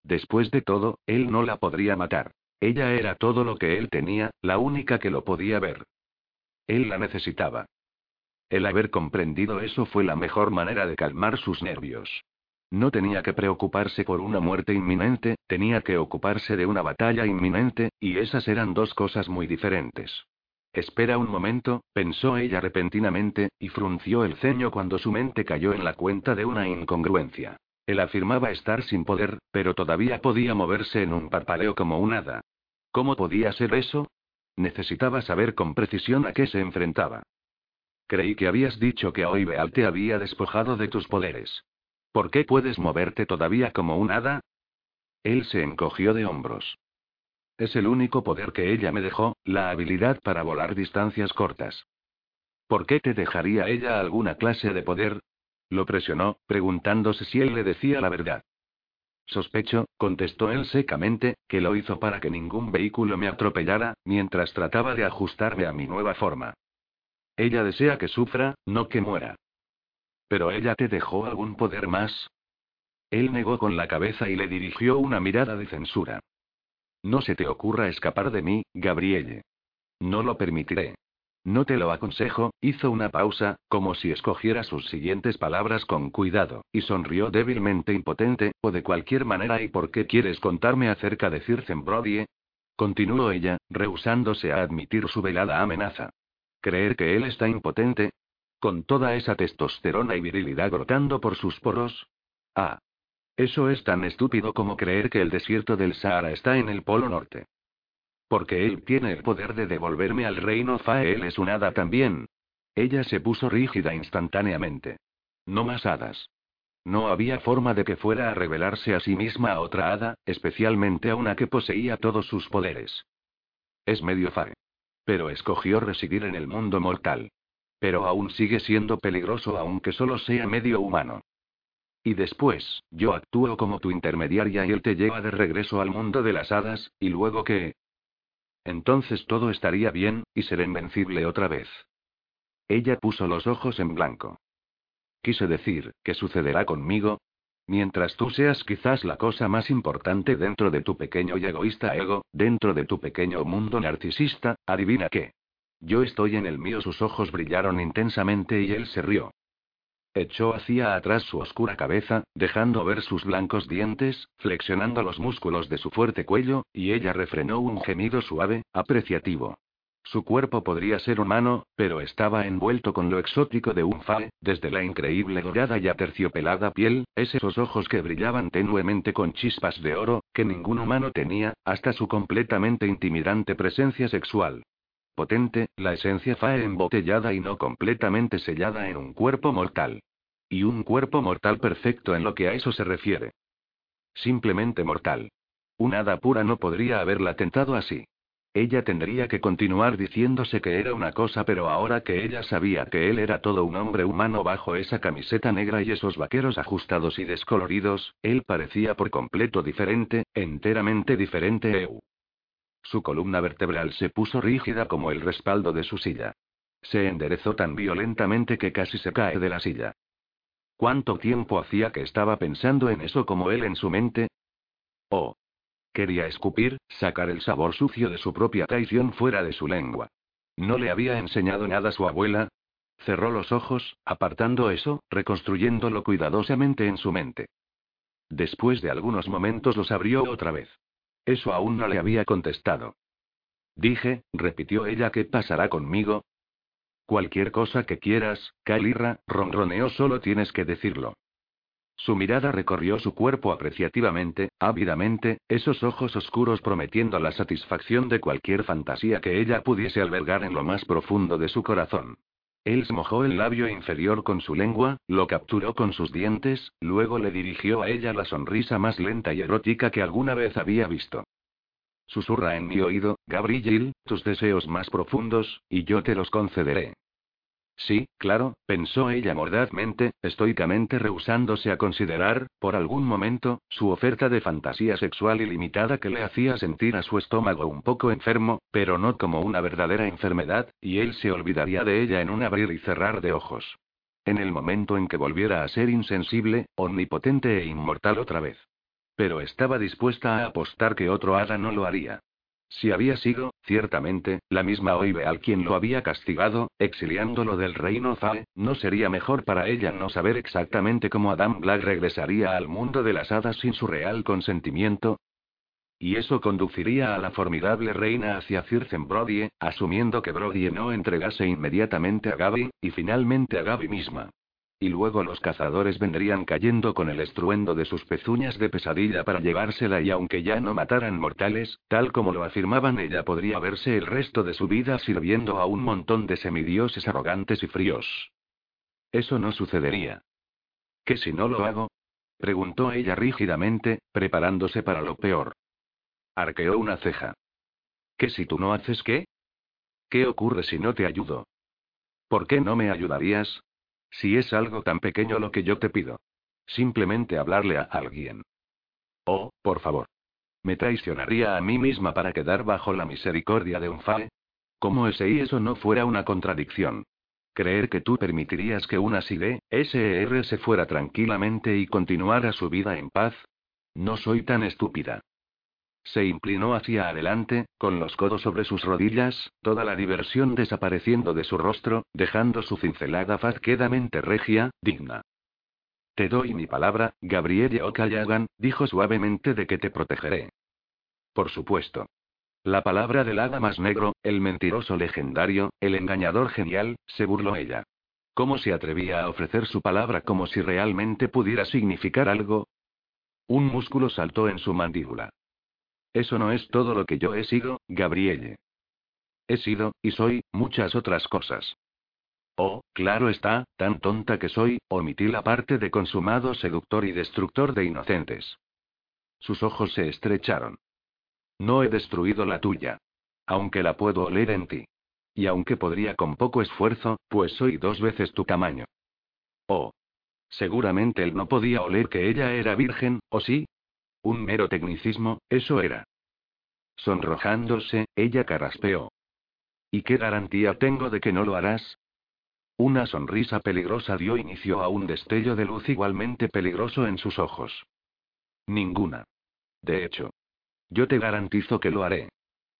Después de todo, él no la podría matar. Ella era todo lo que él tenía, la única que lo podía ver. Él la necesitaba. El haber comprendido eso fue la mejor manera de calmar sus nervios. No tenía que preocuparse por una muerte inminente, tenía que ocuparse de una batalla inminente, y esas eran dos cosas muy diferentes. Espera un momento, pensó ella repentinamente, y frunció el ceño cuando su mente cayó en la cuenta de una incongruencia. Él afirmaba estar sin poder, pero todavía podía moverse en un parpadeo como un hada. ¿Cómo podía ser eso? Necesitaba saber con precisión a qué se enfrentaba. Creí que habías dicho que Oibeal te había despojado de tus poderes. ¿Por qué puedes moverte todavía como un hada? Él se encogió de hombros. Es el único poder que ella me dejó, la habilidad para volar distancias cortas. ¿Por qué te dejaría ella alguna clase de poder? Lo presionó, preguntándose si él le decía la verdad. Sospecho, contestó él secamente, que lo hizo para que ningún vehículo me atropellara, mientras trataba de ajustarme a mi nueva forma. Ella desea que sufra, no que muera. ¿Pero ella te dejó algún poder más? Él negó con la cabeza y le dirigió una mirada de censura. No se te ocurra escapar de mí, Gabrielle. No lo permitiré. No te lo aconsejo, hizo una pausa, como si escogiera sus siguientes palabras con cuidado, y sonrió débilmente impotente, o de cualquier manera ¿y por qué quieres contarme acerca de Circen Brodie? Continuó ella, rehusándose a admitir su velada amenaza. ¿Creer que él está impotente? ¿Con toda esa testosterona y virilidad brotando por sus poros? Ah. Eso es tan estúpido como creer que el desierto del Sahara está en el Polo Norte. Porque él tiene el poder de devolverme al reino Fae, él es un hada también. Ella se puso rígida instantáneamente. No más hadas. No había forma de que fuera a revelarse a sí misma a otra hada, especialmente a una que poseía todos sus poderes. Es medio Fae. Pero escogió residir en el mundo mortal. Pero aún sigue siendo peligroso aunque solo sea medio humano. Y después, yo actúo como tu intermediaria y él te lleva de regreso al mundo de las hadas, y luego que... Entonces todo estaría bien, y seré invencible otra vez. Ella puso los ojos en blanco. Quise decir, ¿qué sucederá conmigo? Mientras tú seas quizás la cosa más importante dentro de tu pequeño y egoísta ego, dentro de tu pequeño mundo narcisista, adivina qué. Yo estoy en el mío, sus ojos brillaron intensamente y él se rió. Echó hacia atrás su oscura cabeza, dejando ver sus blancos dientes, flexionando los músculos de su fuerte cuello, y ella refrenó un gemido suave, apreciativo. Su cuerpo podría ser humano, pero estaba envuelto con lo exótico de un fae, desde la increíble dorada y aterciopelada piel, esos ojos que brillaban tenuemente con chispas de oro, que ningún humano tenía, hasta su completamente intimidante presencia sexual. Potente, la esencia fae embotellada y no completamente sellada en un cuerpo mortal. Y un cuerpo mortal perfecto en lo que a eso se refiere. Simplemente mortal. Un hada pura no podría haberla tentado así. Ella tendría que continuar diciéndose que era una cosa, pero ahora que ella sabía que él era todo un hombre humano bajo esa camiseta negra y esos vaqueros ajustados y descoloridos, él parecía por completo diferente, enteramente diferente. Su columna vertebral se puso rígida como el respaldo de su silla. Se enderezó tan violentamente que casi se cae de la silla. ¿Cuánto tiempo hacía que estaba pensando en eso como él en su mente? Oh, Quería escupir, sacar el sabor sucio de su propia traición fuera de su lengua. ¿No le había enseñado nada su abuela? Cerró los ojos, apartando eso, reconstruyéndolo cuidadosamente en su mente. Después de algunos momentos los abrió otra vez. Eso aún no le había contestado. Dije, repitió ella, ¿qué pasará conmigo? Cualquier cosa que quieras, Kalira, ronroneó, solo tienes que decirlo. Su mirada recorrió su cuerpo apreciativamente, ávidamente, esos ojos oscuros prometiendo la satisfacción de cualquier fantasía que ella pudiese albergar en lo más profundo de su corazón. Él mojó el labio inferior con su lengua, lo capturó con sus dientes, luego le dirigió a ella la sonrisa más lenta y erótica que alguna vez había visto. Susurra en mi oído, Gabriel, tus deseos más profundos, y yo te los concederé. Sí, claro, pensó ella mordazmente, estoicamente rehusándose a considerar, por algún momento, su oferta de fantasía sexual ilimitada que le hacía sentir a su estómago un poco enfermo, pero no como una verdadera enfermedad, y él se olvidaría de ella en un abrir y cerrar de ojos. En el momento en que volviera a ser insensible, omnipotente e inmortal otra vez. Pero estaba dispuesta a apostar que otro hada no lo haría. Si había sido, ciertamente, la misma Oibeal quien lo había castigado, exiliándolo del reino Fae, ¿no sería mejor para ella no saber exactamente cómo Adam Black regresaría al mundo de las hadas sin su real consentimiento? Y eso conduciría a la formidable reina hacia Circen Brodie, asumiendo que Brodie no entregase inmediatamente a Gaby, y finalmente a Gaby misma. Y luego los cazadores vendrían cayendo con el estruendo de sus pezuñas de pesadilla para llevársela y aunque ya no mataran mortales, tal como lo afirmaban ella podría verse el resto de su vida sirviendo a un montón de semidioses arrogantes y fríos. Eso no sucedería. ¿Qué si no lo hago? preguntó ella rígidamente, preparándose para lo peor. Arqueó una ceja. ¿Qué si tú no haces qué? ¿Qué ocurre si no te ayudo? ¿Por qué no me ayudarías? Si es algo tan pequeño lo que yo te pido. Simplemente hablarle a alguien. Oh, por favor. ¿Me traicionaría a mí misma para quedar bajo la misericordia de un Fae? Como si eso no fuera una contradicción. Creer que tú permitirías que una SID, SER se fuera tranquilamente y continuara su vida en paz. No soy tan estúpida. Se inclinó hacia adelante, con los codos sobre sus rodillas, toda la diversión desapareciendo de su rostro, dejando su cincelada faz quedamente regia, digna. Te doy mi palabra, Gabrielle O'Callaghan, dijo suavemente de que te protegeré. Por supuesto. La palabra del hada más negro, el mentiroso legendario, el engañador genial, se burló ella. ¿Cómo se atrevía a ofrecer su palabra como si realmente pudiera significar algo? Un músculo saltó en su mandíbula. Eso no es todo lo que yo he sido, Gabrielle. He sido, y soy, muchas otras cosas. Oh, claro está, tan tonta que soy, omití la parte de consumado seductor y destructor de inocentes. Sus ojos se estrecharon. No he destruido la tuya. Aunque la puedo oler en ti. Y aunque podría con poco esfuerzo, pues soy dos veces tu tamaño. Oh. Seguramente él no podía oler que ella era virgen, ¿o sí? Un mero tecnicismo, eso era. Sonrojándose, ella carraspeó. ¿Y qué garantía tengo de que no lo harás? Una sonrisa peligrosa dio inicio a un destello de luz igualmente peligroso en sus ojos. Ninguna. De hecho. Yo te garantizo que lo haré.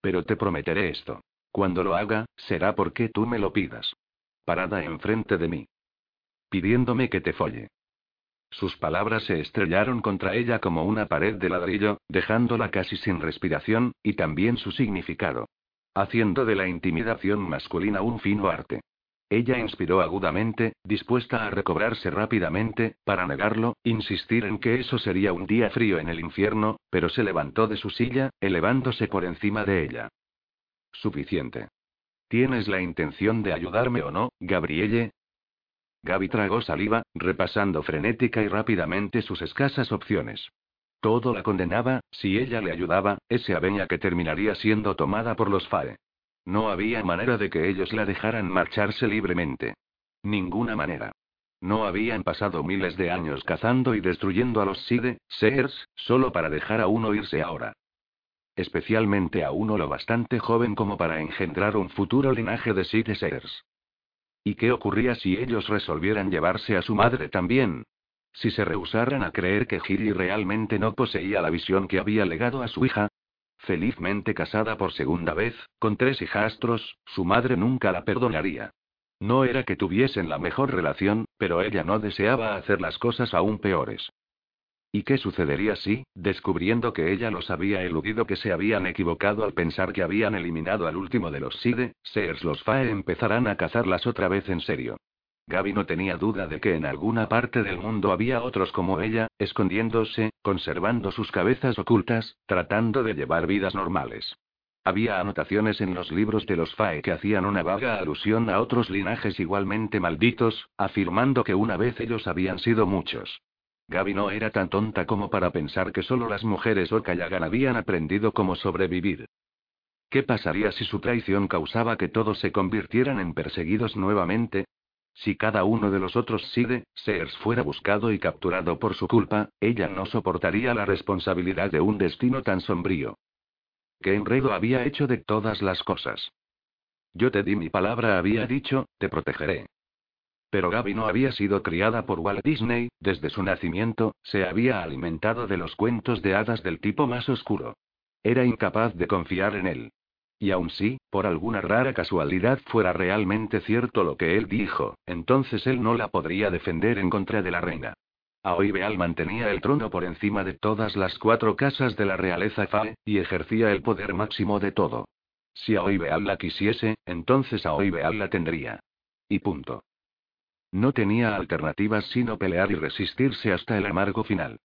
Pero te prometeré esto. Cuando lo haga, será porque tú me lo pidas. Parada enfrente de mí. Pidiéndome que te folle. Sus palabras se estrellaron contra ella como una pared de ladrillo, dejándola casi sin respiración, y también su significado. Haciendo de la intimidación masculina un fino arte. Ella inspiró agudamente, dispuesta a recobrarse rápidamente, para negarlo, insistir en que eso sería un día frío en el infierno, pero se levantó de su silla, elevándose por encima de ella. Suficiente. ¿Tienes la intención de ayudarme o no, Gabrielle? Gaby tragó saliva, repasando frenética y rápidamente sus escasas opciones. Todo la condenaba, si ella le ayudaba, ese aveña que terminaría siendo tomada por los FAE. No había manera de que ellos la dejaran marcharse libremente. Ninguna manera. No habían pasado miles de años cazando y destruyendo a los Side, Seers, solo para dejar a uno irse ahora. Especialmente a uno lo bastante joven como para engendrar un futuro linaje de Side Seers. ¿Y qué ocurría si ellos resolvieran llevarse a su madre también? Si se rehusaran a creer que Gilly realmente no poseía la visión que había legado a su hija. Felizmente casada por segunda vez, con tres hijastros, su madre nunca la perdonaría. No era que tuviesen la mejor relación, pero ella no deseaba hacer las cosas aún peores. ¿Y qué sucedería si, descubriendo que ella los había eludido, que se habían equivocado al pensar que habían eliminado al último de los Side, Seers los Fae empezarán a cazarlas otra vez en serio? Gaby no tenía duda de que en alguna parte del mundo había otros como ella, escondiéndose, conservando sus cabezas ocultas, tratando de llevar vidas normales. Había anotaciones en los libros de los Fae que hacían una vaga alusión a otros linajes igualmente malditos, afirmando que una vez ellos habían sido muchos. Gaby no era tan tonta como para pensar que solo las mujeres Okayagan habían aprendido cómo sobrevivir. ¿Qué pasaría si su traición causaba que todos se convirtieran en perseguidos nuevamente? Si cada uno de los otros Side, Seers fuera buscado y capturado por su culpa, ella no soportaría la responsabilidad de un destino tan sombrío. ¿Qué enredo había hecho de todas las cosas? Yo te di mi palabra, había dicho, te protegeré. Pero Gaby no había sido criada por Walt Disney, desde su nacimiento, se había alimentado de los cuentos de hadas del tipo más oscuro. Era incapaz de confiar en él. Y aun si, por alguna rara casualidad fuera realmente cierto lo que él dijo, entonces él no la podría defender en contra de la reina. Aoibeal mantenía el trono por encima de todas las cuatro casas de la realeza Fae, y ejercía el poder máximo de todo. Si Aoibeal la quisiese, entonces Aoibeal la tendría. Y punto. No tenía alternativas sino pelear y resistirse hasta el amargo final.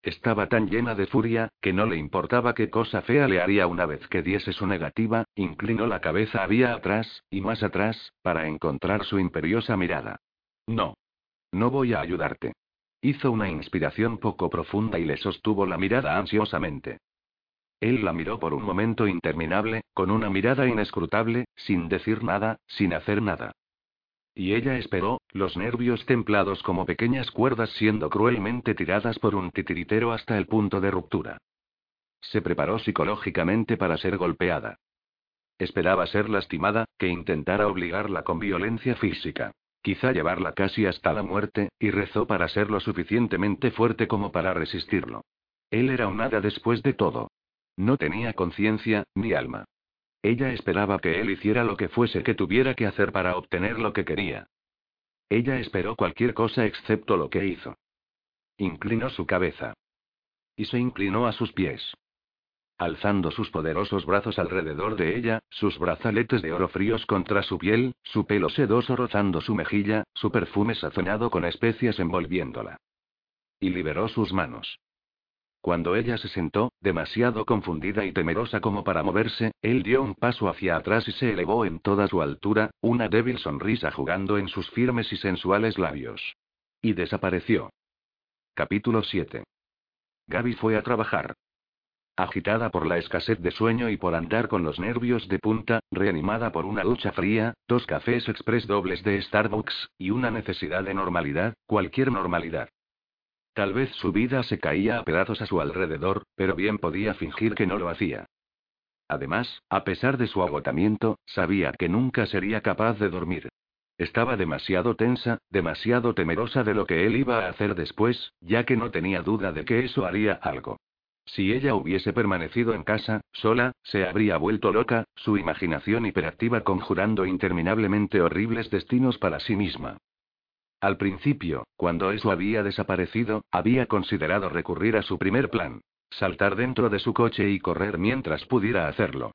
Estaba tan llena de furia, que no le importaba qué cosa fea le haría una vez que diese su negativa, inclinó la cabeza había atrás, y más atrás, para encontrar su imperiosa mirada. No. No voy a ayudarte. Hizo una inspiración poco profunda y le sostuvo la mirada ansiosamente. Él la miró por un momento interminable, con una mirada inescrutable, sin decir nada, sin hacer nada. Y ella esperó, los nervios templados como pequeñas cuerdas siendo cruelmente tiradas por un titiritero hasta el punto de ruptura. Se preparó psicológicamente para ser golpeada. Esperaba ser lastimada, que intentara obligarla con violencia física. Quizá llevarla casi hasta la muerte, y rezó para ser lo suficientemente fuerte como para resistirlo. Él era un hada después de todo. No tenía conciencia, ni alma. Ella esperaba que él hiciera lo que fuese que tuviera que hacer para obtener lo que quería. Ella esperó cualquier cosa excepto lo que hizo. Inclinó su cabeza. Y se inclinó a sus pies. Alzando sus poderosos brazos alrededor de ella, sus brazaletes de oro fríos contra su piel, su pelo sedoso rozando su mejilla, su perfume sazonado con especias envolviéndola. Y liberó sus manos. Cuando ella se sentó, demasiado confundida y temerosa como para moverse, él dio un paso hacia atrás y se elevó en toda su altura, una débil sonrisa jugando en sus firmes y sensuales labios. Y desapareció. Capítulo 7. Gaby fue a trabajar. Agitada por la escasez de sueño y por andar con los nervios de punta, reanimada por una ducha fría, dos cafés express dobles de Starbucks, y una necesidad de normalidad, cualquier normalidad. Tal vez su vida se caía a pedazos a su alrededor, pero bien podía fingir que no lo hacía. Además, a pesar de su agotamiento, sabía que nunca sería capaz de dormir. Estaba demasiado tensa, demasiado temerosa de lo que él iba a hacer después, ya que no tenía duda de que eso haría algo. Si ella hubiese permanecido en casa, sola, se habría vuelto loca, su imaginación hiperactiva conjurando interminablemente horribles destinos para sí misma. Al principio, cuando eso había desaparecido, había considerado recurrir a su primer plan. Saltar dentro de su coche y correr mientras pudiera hacerlo.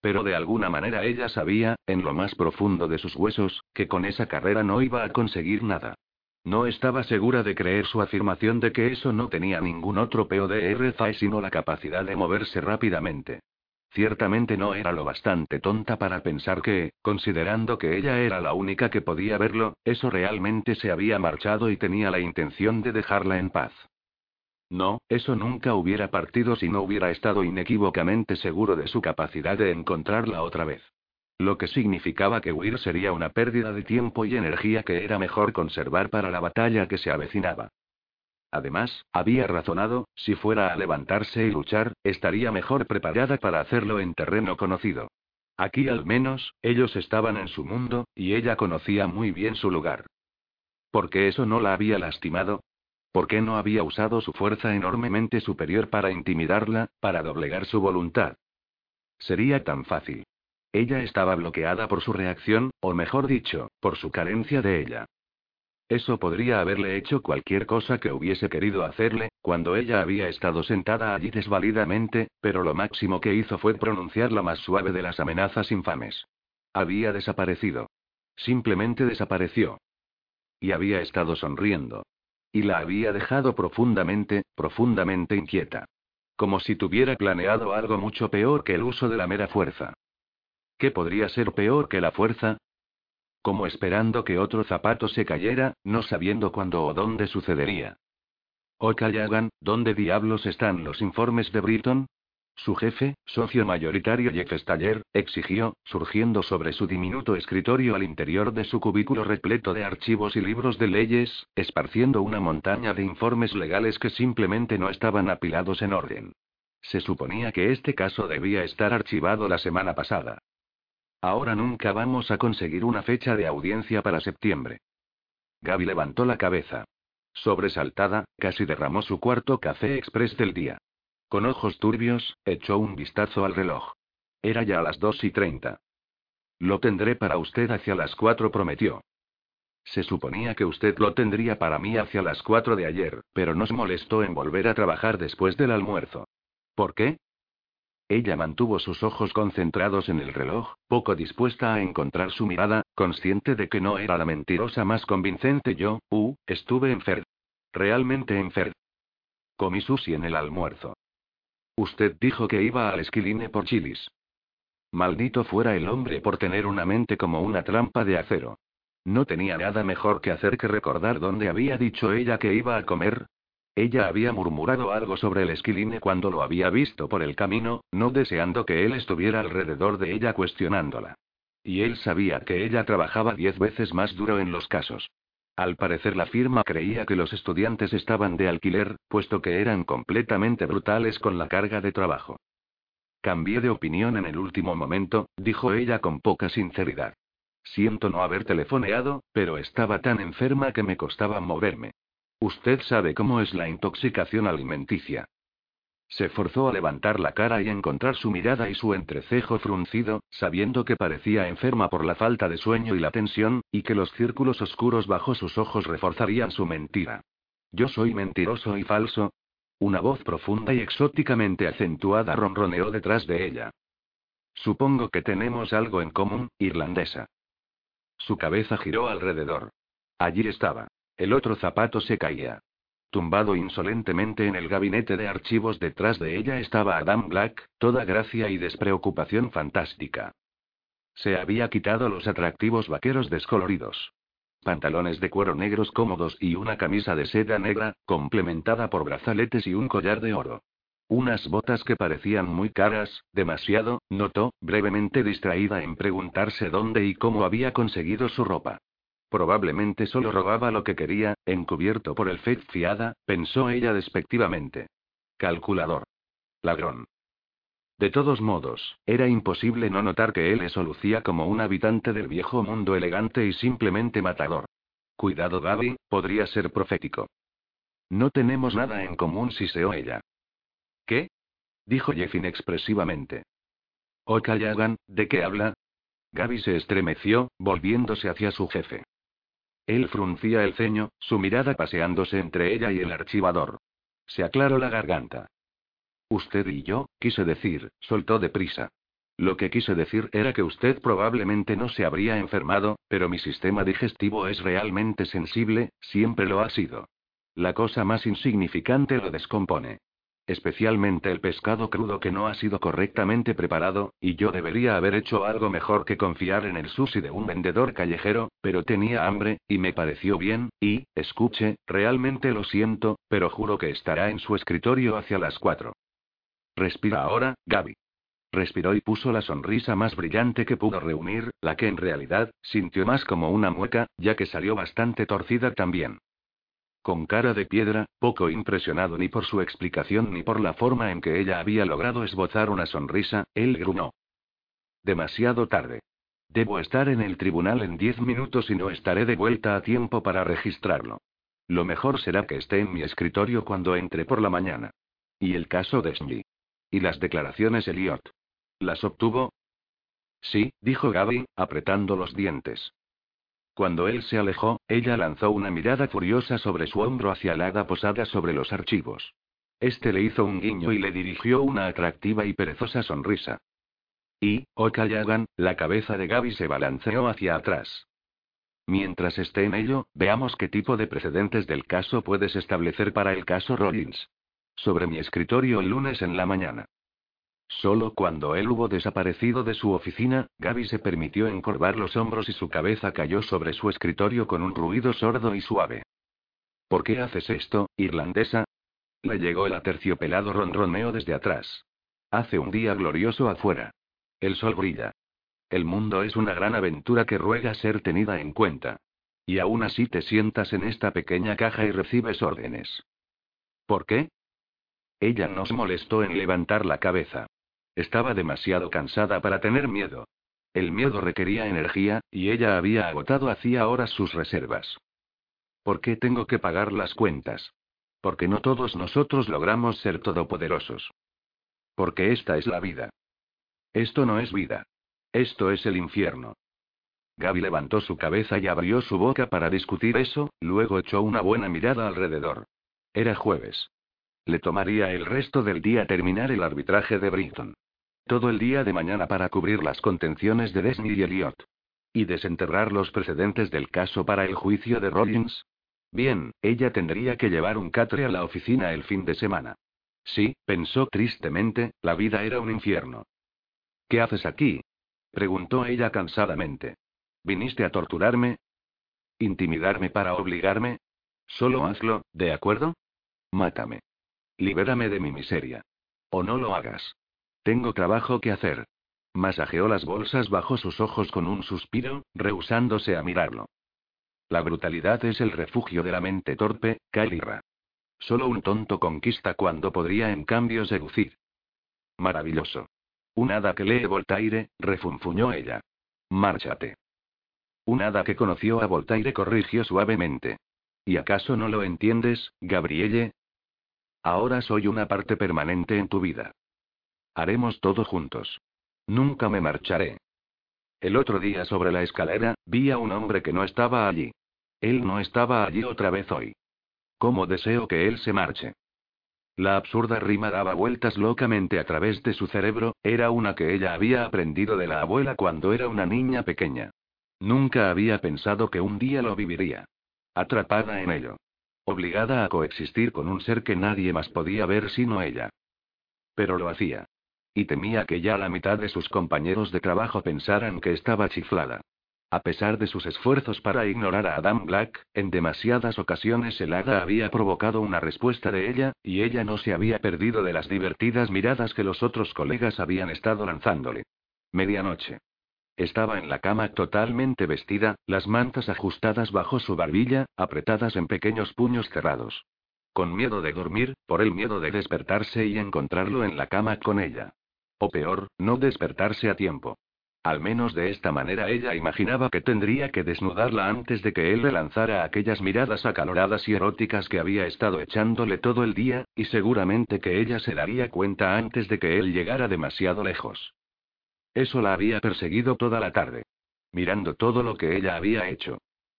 Pero de alguna manera ella sabía, en lo más profundo de sus huesos, que con esa carrera no iba a conseguir nada. No estaba segura de creer su afirmación de que eso no tenía ningún otro PODRFA sino la capacidad de moverse rápidamente. Ciertamente no era lo bastante tonta para pensar que, considerando que ella era la única que podía verlo, eso realmente se había marchado y tenía la intención de dejarla en paz. No, eso nunca hubiera partido si no hubiera estado inequívocamente seguro de su capacidad de encontrarla otra vez. Lo que significaba que huir sería una pérdida de tiempo y energía que era mejor conservar para la batalla que se avecinaba. Además, había razonado, si fuera a levantarse y luchar, estaría mejor preparada para hacerlo en terreno conocido. Aquí al menos, ellos estaban en su mundo, y ella conocía muy bien su lugar. ¿Por qué eso no la había lastimado? ¿Por qué no había usado su fuerza enormemente superior para intimidarla, para doblegar su voluntad? Sería tan fácil. Ella estaba bloqueada por su reacción, o mejor dicho, por su carencia de ella. Eso podría haberle hecho cualquier cosa que hubiese querido hacerle, cuando ella había estado sentada allí desvalidamente, pero lo máximo que hizo fue pronunciar la más suave de las amenazas infames. Había desaparecido. Simplemente desapareció. Y había estado sonriendo. Y la había dejado profundamente, profundamente inquieta. Como si tuviera planeado algo mucho peor que el uso de la mera fuerza. ¿Qué podría ser peor que la fuerza? Como esperando que otro zapato se cayera, no sabiendo cuándo o dónde sucedería. Okayagan, ¿dónde diablos están los informes de Britton? Su jefe, socio mayoritario Jeff Staller, exigió, surgiendo sobre su diminuto escritorio al interior de su cubículo repleto de archivos y libros de leyes, esparciendo una montaña de informes legales que simplemente no estaban apilados en orden. Se suponía que este caso debía estar archivado la semana pasada. Ahora nunca vamos a conseguir una fecha de audiencia para septiembre. Gaby levantó la cabeza. Sobresaltada, casi derramó su cuarto café express del día. Con ojos turbios, echó un vistazo al reloj. Era ya las dos y treinta. Lo tendré para usted hacia las cuatro, prometió. Se suponía que usted lo tendría para mí hacia las cuatro de ayer, pero nos molestó en volver a trabajar después del almuerzo. ¿Por qué? Ella mantuvo sus ojos concentrados en el reloj, poco dispuesta a encontrar su mirada, consciente de que no era la mentirosa más convincente yo, uh, estuve enfermo. Realmente enfermo. Comí sushi en el almuerzo. Usted dijo que iba al esquiline por chilis. Maldito fuera el hombre por tener una mente como una trampa de acero. No tenía nada mejor que hacer que recordar dónde había dicho ella que iba a comer. Ella había murmurado algo sobre el esquiline cuando lo había visto por el camino, no deseando que él estuviera alrededor de ella cuestionándola. Y él sabía que ella trabajaba diez veces más duro en los casos. Al parecer la firma creía que los estudiantes estaban de alquiler, puesto que eran completamente brutales con la carga de trabajo. Cambié de opinión en el último momento, dijo ella con poca sinceridad. Siento no haber telefoneado, pero estaba tan enferma que me costaba moverme. Usted sabe cómo es la intoxicación alimenticia. Se forzó a levantar la cara y encontrar su mirada y su entrecejo fruncido, sabiendo que parecía enferma por la falta de sueño y la tensión, y que los círculos oscuros bajo sus ojos reforzarían su mentira. Yo soy mentiroso y falso, una voz profunda y exóticamente acentuada ronroneó detrás de ella. Supongo que tenemos algo en común, irlandesa. Su cabeza giró alrededor. Allí estaba. El otro zapato se caía. Tumbado insolentemente en el gabinete de archivos detrás de ella estaba Adam Black, toda gracia y despreocupación fantástica. Se había quitado los atractivos vaqueros descoloridos pantalones de cuero negros cómodos y una camisa de seda negra, complementada por brazaletes y un collar de oro. Unas botas que parecían muy caras, demasiado, notó, brevemente distraída en preguntarse dónde y cómo había conseguido su ropa. Probablemente solo robaba lo que quería, encubierto por el fe fiada, pensó ella despectivamente. Calculador. Ladrón. De todos modos, era imposible no notar que él se lucía como un habitante del viejo mundo elegante y simplemente matador. Cuidado, Gaby, podría ser profético. No tenemos nada en común, si siseó ella. ¿Qué? dijo Jeff inexpresivamente. Okayagan, ¿de qué habla? Gaby se estremeció, volviéndose hacia su jefe. Él fruncía el ceño, su mirada paseándose entre ella y el archivador. Se aclaró la garganta. Usted y yo, quise decir, soltó deprisa. Lo que quise decir era que usted probablemente no se habría enfermado, pero mi sistema digestivo es realmente sensible, siempre lo ha sido. La cosa más insignificante lo descompone. Especialmente el pescado crudo que no ha sido correctamente preparado, y yo debería haber hecho algo mejor que confiar en el sushi de un vendedor callejero, pero tenía hambre, y me pareció bien, y, escuche, realmente lo siento, pero juro que estará en su escritorio hacia las cuatro. Respira ahora, Gaby. Respiró y puso la sonrisa más brillante que pudo reunir, la que en realidad, sintió más como una mueca, ya que salió bastante torcida también. Con cara de piedra, poco impresionado ni por su explicación ni por la forma en que ella había logrado esbozar una sonrisa, él grunó. Demasiado tarde. Debo estar en el tribunal en diez minutos y no estaré de vuelta a tiempo para registrarlo. Lo mejor será que esté en mi escritorio cuando entre por la mañana. ¿Y el caso de Shnji? ¿Y las declaraciones Elliot? ¿Las obtuvo? Sí, dijo Gaby, apretando los dientes. Cuando él se alejó, ella lanzó una mirada furiosa sobre su hombro hacia la hada posada sobre los archivos. Este le hizo un guiño y le dirigió una atractiva y perezosa sonrisa. Y, Okayagan, la cabeza de Gaby se balanceó hacia atrás. Mientras esté en ello, veamos qué tipo de precedentes del caso puedes establecer para el caso Rollins. Sobre mi escritorio el lunes en la mañana. Solo cuando él hubo desaparecido de su oficina, Gaby se permitió encorvar los hombros y su cabeza cayó sobre su escritorio con un ruido sordo y suave. ¿Por qué haces esto, irlandesa? Le llegó el aterciopelado ronroneo desde atrás. Hace un día glorioso afuera. El sol brilla. El mundo es una gran aventura que ruega ser tenida en cuenta. Y aún así te sientas en esta pequeña caja y recibes órdenes. ¿Por qué? Ella no se molestó en levantar la cabeza. Estaba demasiado cansada para tener miedo. El miedo requería energía, y ella había agotado hacía horas sus reservas. ¿Por qué tengo que pagar las cuentas? Porque no todos nosotros logramos ser todopoderosos. Porque esta es la vida. Esto no es vida. Esto es el infierno. Gaby levantó su cabeza y abrió su boca para discutir eso, luego echó una buena mirada alrededor. Era jueves. Le tomaría el resto del día terminar el arbitraje de Britton. Todo el día de mañana para cubrir las contenciones de Desney y Elliot. Y desenterrar los precedentes del caso para el juicio de Rollins. Bien, ella tendría que llevar un catre a la oficina el fin de semana. Sí, pensó tristemente, la vida era un infierno. ¿Qué haces aquí? preguntó ella cansadamente. ¿Viniste a torturarme? ¿Intimidarme para obligarme? Solo hazlo, ¿de acuerdo? Mátame. Libérame de mi miseria. O no lo hagas. Tengo trabajo que hacer. Masajeó las bolsas bajo sus ojos con un suspiro, rehusándose a mirarlo. La brutalidad es el refugio de la mente torpe, Kalira. Solo un tonto conquista cuando podría en cambio seducir. Maravilloso. Un hada que lee Voltaire, refunfuñó ella. Márchate. Un hada que conoció a Voltaire corrigió suavemente. ¿Y acaso no lo entiendes, Gabrielle? Ahora soy una parte permanente en tu vida. Haremos todo juntos. Nunca me marcharé. El otro día sobre la escalera, vi a un hombre que no estaba allí. Él no estaba allí otra vez hoy. ¿Cómo deseo que él se marche? La absurda rima daba vueltas locamente a través de su cerebro, era una que ella había aprendido de la abuela cuando era una niña pequeña. Nunca había pensado que un día lo viviría. Atrapada en ello. Obligada a coexistir con un ser que nadie más podía ver sino ella. Pero lo hacía. Y temía que ya la mitad de sus compañeros de trabajo pensaran que estaba chiflada. A pesar de sus esfuerzos para ignorar a Adam Black, en demasiadas ocasiones el hada había provocado una respuesta de ella, y ella no se había perdido de las divertidas miradas que los otros colegas habían estado lanzándole. Medianoche. Estaba en la cama totalmente vestida, las mantas ajustadas bajo su barbilla, apretadas en pequeños puños cerrados. Con miedo de dormir, por el miedo de despertarse y encontrarlo en la cama con ella. O peor, no despertarse a tiempo. Al menos de esta manera ella imaginaba que tendría que desnudarla antes de que él le lanzara aquellas miradas acaloradas y eróticas que había estado echándole todo el día, y seguramente que ella se daría cuenta antes de que él llegara demasiado lejos. Eso la había perseguido toda la tarde. Mirando todo lo que ella había hecho.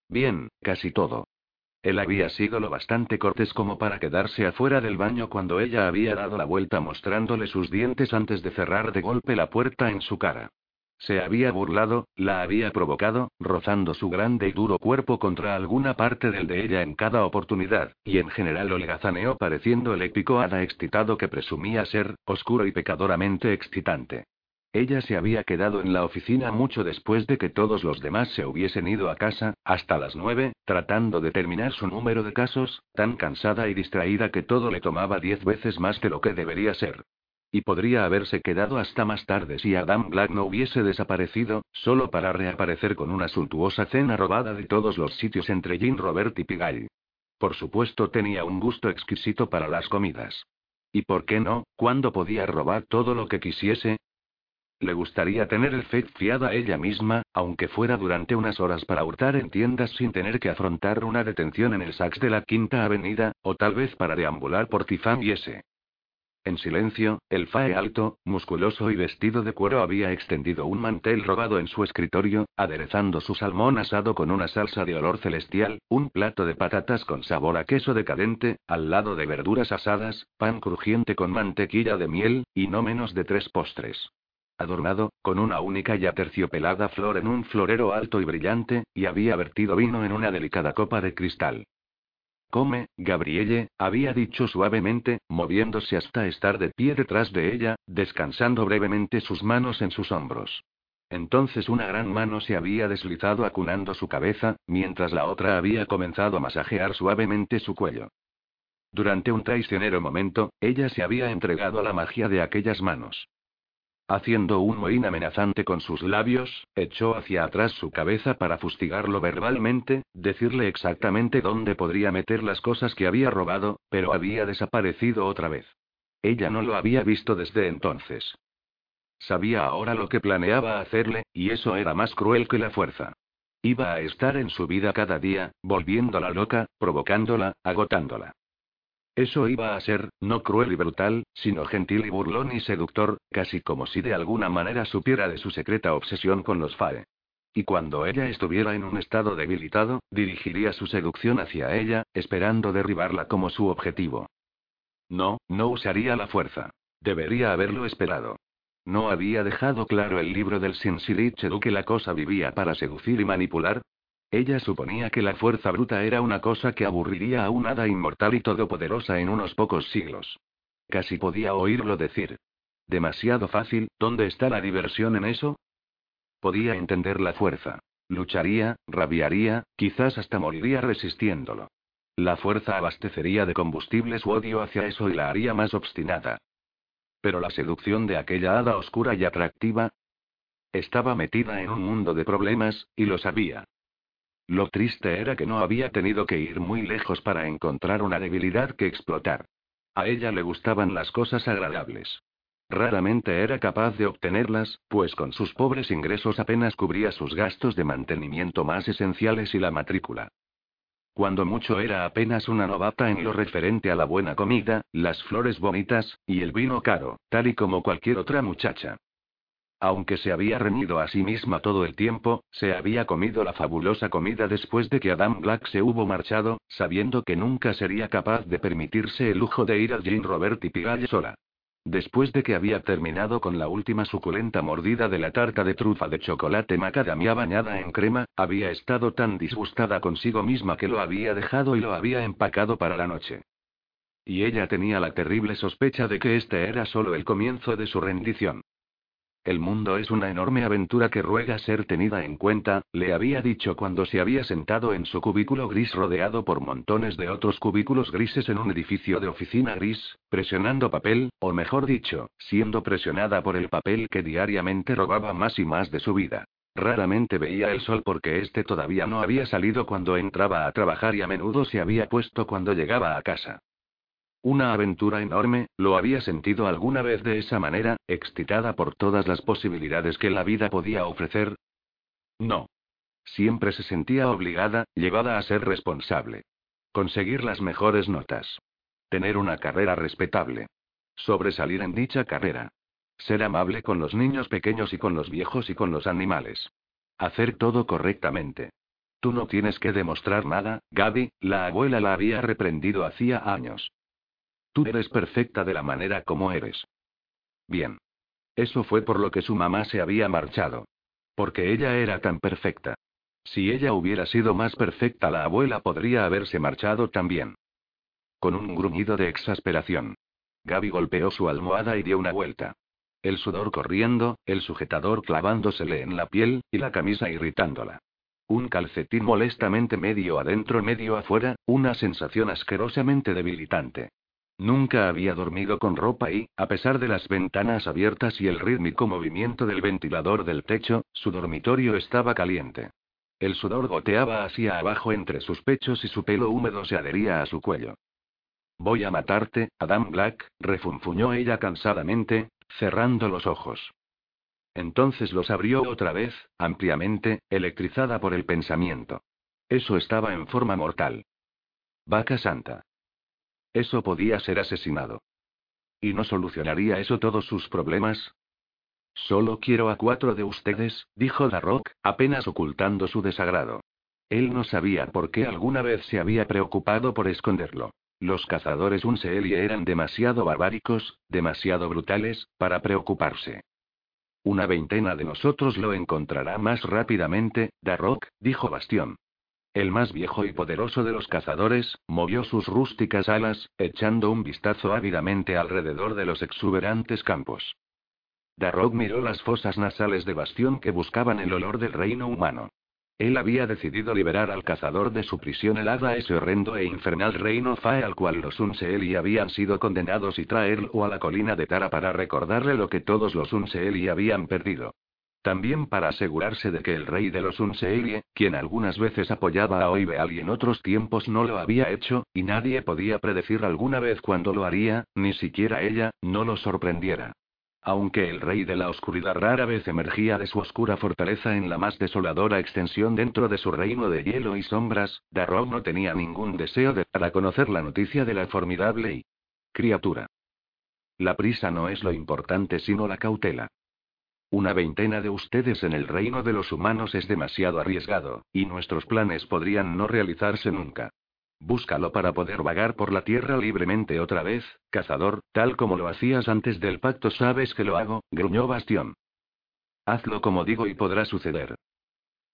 Bien, casi todo. Él había sido lo bastante cortés como para quedarse afuera del baño cuando ella había dado la vuelta mostrándole sus dientes antes de cerrar de golpe la puerta en su cara. Se había burlado, la había provocado, rozando su grande y duro cuerpo contra alguna parte del de ella en cada oportunidad, y en general holgazaneó pareciendo el épico hada excitado que presumía ser, oscuro y pecadoramente excitante. Ella se había quedado en la oficina mucho después de que todos los demás se hubiesen ido a casa, hasta las nueve, tratando de terminar su número de casos, tan cansada y distraída que todo le tomaba diez veces más de lo que debería ser. Y podría haberse quedado hasta más tarde si Adam Black no hubiese desaparecido, solo para reaparecer con una suntuosa cena robada de todos los sitios entre Jean Robert y Pigalle. Por supuesto tenía un gusto exquisito para las comidas. ¿Y por qué no, cuando podía robar todo lo que quisiese? Le gustaría tener el FED fiada ella misma, aunque fuera durante unas horas para hurtar en tiendas sin tener que afrontar una detención en el Saks de la Quinta Avenida, o tal vez para deambular por Tifam y ese. En silencio, el Fae alto, musculoso y vestido de cuero había extendido un mantel robado en su escritorio, aderezando su salmón asado con una salsa de olor celestial, un plato de patatas con sabor a queso decadente, al lado de verduras asadas, pan crujiente con mantequilla de miel, y no menos de tres postres. Adornado, con una única y aterciopelada flor en un florero alto y brillante, y había vertido vino en una delicada copa de cristal. Come, Gabrielle, había dicho suavemente, moviéndose hasta estar de pie detrás de ella, descansando brevemente sus manos en sus hombros. Entonces una gran mano se había deslizado acunando su cabeza, mientras la otra había comenzado a masajear suavemente su cuello. Durante un traicionero momento, ella se había entregado a la magia de aquellas manos. Haciendo un mohín amenazante con sus labios, echó hacia atrás su cabeza para fustigarlo verbalmente, decirle exactamente dónde podría meter las cosas que había robado, pero había desaparecido otra vez. Ella no lo había visto desde entonces. Sabía ahora lo que planeaba hacerle, y eso era más cruel que la fuerza. Iba a estar en su vida cada día, volviéndola loca, provocándola, agotándola. Eso iba a ser, no cruel y brutal, sino gentil y burlón y seductor, casi como si de alguna manera supiera de su secreta obsesión con los Fae. Y cuando ella estuviera en un estado debilitado, dirigiría su seducción hacia ella, esperando derribarla como su objetivo. No, no usaría la fuerza. Debería haberlo esperado. ¿No había dejado claro el libro del Sinsilichedu que la cosa vivía para seducir y manipular? Ella suponía que la fuerza bruta era una cosa que aburriría a un hada inmortal y todopoderosa en unos pocos siglos. Casi podía oírlo decir. Demasiado fácil, ¿dónde está la diversión en eso? Podía entender la fuerza. Lucharía, rabiaría, quizás hasta moriría resistiéndolo. La fuerza abastecería de combustible su odio hacia eso y la haría más obstinada. Pero la seducción de aquella hada oscura y atractiva. Estaba metida en un mundo de problemas, y lo sabía. Lo triste era que no había tenido que ir muy lejos para encontrar una debilidad que explotar. A ella le gustaban las cosas agradables. Raramente era capaz de obtenerlas, pues con sus pobres ingresos apenas cubría sus gastos de mantenimiento más esenciales y la matrícula. Cuando mucho era apenas una novata en lo referente a la buena comida, las flores bonitas, y el vino caro, tal y como cualquier otra muchacha. Aunque se había reñido a sí misma todo el tiempo, se había comido la fabulosa comida después de que Adam Black se hubo marchado, sabiendo que nunca sería capaz de permitirse el lujo de ir a Jean Robert y Pigalle sola. Después de que había terminado con la última suculenta mordida de la tarta de trufa de chocolate macadamia bañada en crema, había estado tan disgustada consigo misma que lo había dejado y lo había empacado para la noche. Y ella tenía la terrible sospecha de que este era solo el comienzo de su rendición. El mundo es una enorme aventura que ruega ser tenida en cuenta, le había dicho cuando se había sentado en su cubículo gris rodeado por montones de otros cubículos grises en un edificio de oficina gris, presionando papel, o mejor dicho, siendo presionada por el papel que diariamente robaba más y más de su vida. Raramente veía el sol porque éste todavía no había salido cuando entraba a trabajar y a menudo se había puesto cuando llegaba a casa. Una aventura enorme, ¿lo había sentido alguna vez de esa manera, excitada por todas las posibilidades que la vida podía ofrecer? No. Siempre se sentía obligada, llevada a ser responsable. Conseguir las mejores notas. Tener una carrera respetable. Sobresalir en dicha carrera. Ser amable con los niños pequeños y con los viejos y con los animales. Hacer todo correctamente. Tú no tienes que demostrar nada, Gaby, la abuela la había reprendido hacía años. Tú eres perfecta de la manera como eres. Bien. Eso fue por lo que su mamá se había marchado. Porque ella era tan perfecta. Si ella hubiera sido más perfecta, la abuela podría haberse marchado también. Con un gruñido de exasperación. Gaby golpeó su almohada y dio una vuelta. El sudor corriendo, el sujetador clavándosele en la piel, y la camisa irritándola. Un calcetín molestamente medio adentro, medio afuera, una sensación asquerosamente debilitante. Nunca había dormido con ropa y, a pesar de las ventanas abiertas y el rítmico movimiento del ventilador del techo, su dormitorio estaba caliente. El sudor goteaba hacia abajo entre sus pechos y su pelo húmedo se adhería a su cuello. Voy a matarte, Adam Black, refunfuñó ella cansadamente, cerrando los ojos. Entonces los abrió otra vez, ampliamente, electrizada por el pensamiento. Eso estaba en forma mortal. Vaca santa. Eso podía ser asesinado. ¿Y no solucionaría eso todos sus problemas? Solo quiero a cuatro de ustedes, dijo Darrock, apenas ocultando su desagrado. Él no sabía por qué alguna vez se había preocupado por esconderlo. Los cazadores Unseeli eran demasiado barbáricos, demasiado brutales, para preocuparse. Una veintena de nosotros lo encontrará más rápidamente, Darrock, dijo Bastión. El más viejo y poderoso de los cazadores, movió sus rústicas alas, echando un vistazo ávidamente alrededor de los exuberantes campos. Darrock miró las fosas nasales de Bastión que buscaban el olor del reino humano. Él había decidido liberar al cazador de su prisión helada a ese horrendo e infernal reino Fae al cual los Unseeli habían sido condenados y traerlo a la colina de Tara para recordarle lo que todos los Unseeli habían perdido. También para asegurarse de que el rey de los Unseelie, quien algunas veces apoyaba a Oibeal y en otros tiempos no lo había hecho, y nadie podía predecir alguna vez cuándo lo haría, ni siquiera ella, no lo sorprendiera. Aunque el rey de la oscuridad rara vez emergía de su oscura fortaleza en la más desoladora extensión dentro de su reino de hielo y sombras, Darrow no tenía ningún deseo de dar a conocer la noticia de la formidable criatura. La prisa no es lo importante sino la cautela. Una veintena de ustedes en el reino de los humanos es demasiado arriesgado, y nuestros planes podrían no realizarse nunca. Búscalo para poder vagar por la tierra libremente otra vez, cazador, tal como lo hacías antes del pacto. Sabes que lo hago, gruñó Bastión. Hazlo como digo y podrá suceder.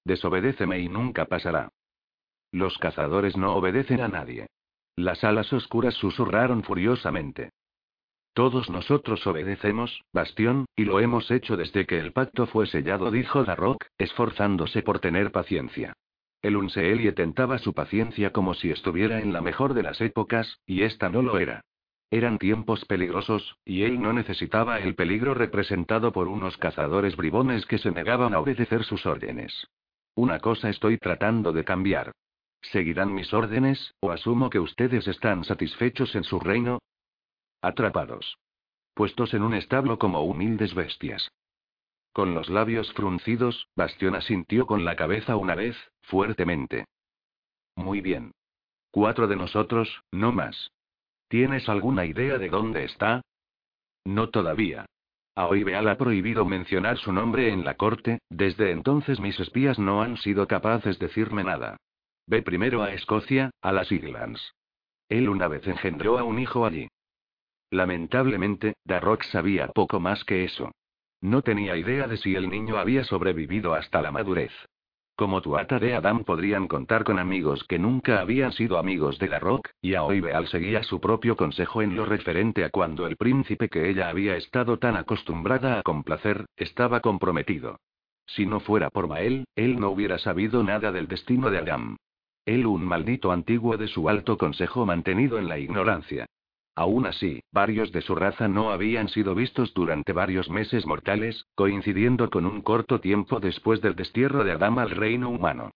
Desobedéceme y nunca pasará. Los cazadores no obedecen a nadie. Las alas oscuras susurraron furiosamente. Todos nosotros obedecemos, Bastión, y lo hemos hecho desde que el pacto fue sellado, dijo Darrock, esforzándose por tener paciencia. El Unseelie tentaba su paciencia como si estuviera en la mejor de las épocas, y esta no lo era. Eran tiempos peligrosos, y él no necesitaba el peligro representado por unos cazadores bribones que se negaban a obedecer sus órdenes. Una cosa estoy tratando de cambiar. ¿Seguirán mis órdenes, o asumo que ustedes están satisfechos en su reino? Atrapados. Puestos en un establo como humildes bestias. Con los labios fruncidos, Bastión asintió con la cabeza una vez, fuertemente. Muy bien. Cuatro de nosotros, no más. ¿Tienes alguna idea de dónde está? No todavía. Aoibeal ha prohibido mencionar su nombre en la corte, desde entonces mis espías no han sido capaces de decirme nada. Ve primero a Escocia, a las Islands. Él una vez engendró a un hijo allí. Lamentablemente, Darrock sabía poco más que eso. No tenía idea de si el niño había sobrevivido hasta la madurez. Como Tuata de Adam podrían contar con amigos que nunca habían sido amigos de la Rock, y Aoibeal seguía su propio consejo en lo referente a cuando el príncipe que ella había estado tan acostumbrada a complacer, estaba comprometido. Si no fuera por Mael, él no hubiera sabido nada del destino de Adam. Él un maldito antiguo de su alto consejo mantenido en la ignorancia. Aún así, varios de su raza no habían sido vistos durante varios meses mortales, coincidiendo con un corto tiempo después del destierro de Adam al reino humano.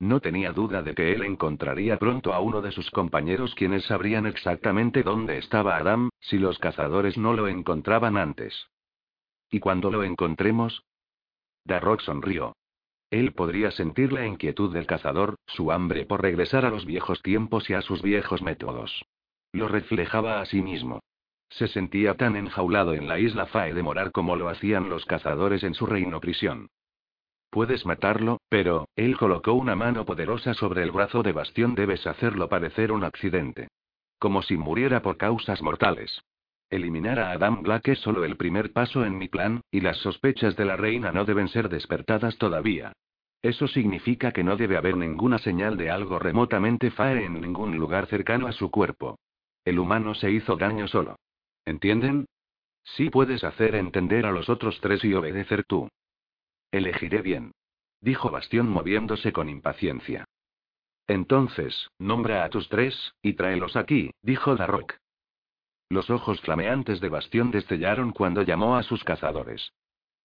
No tenía duda de que él encontraría pronto a uno de sus compañeros quienes sabrían exactamente dónde estaba Adam, si los cazadores no lo encontraban antes. ¿Y cuando lo encontremos? Darrock sonrió. Él podría sentir la inquietud del cazador, su hambre por regresar a los viejos tiempos y a sus viejos métodos. Lo reflejaba a sí mismo. Se sentía tan enjaulado en la isla Fae de Morar como lo hacían los cazadores en su reino prisión. Puedes matarlo, pero, él colocó una mano poderosa sobre el brazo de Bastión. Debes hacerlo parecer un accidente. Como si muriera por causas mortales. Eliminar a Adam Black es solo el primer paso en mi plan, y las sospechas de la reina no deben ser despertadas todavía. Eso significa que no debe haber ninguna señal de algo remotamente Fae en ningún lugar cercano a su cuerpo. El humano se hizo daño solo. ¿Entienden? Sí puedes hacer entender a los otros tres y obedecer tú. Elegiré bien. Dijo Bastión moviéndose con impaciencia. Entonces, nombra a tus tres, y tráelos aquí, dijo Darrock. Los ojos flameantes de Bastión destellaron cuando llamó a sus cazadores.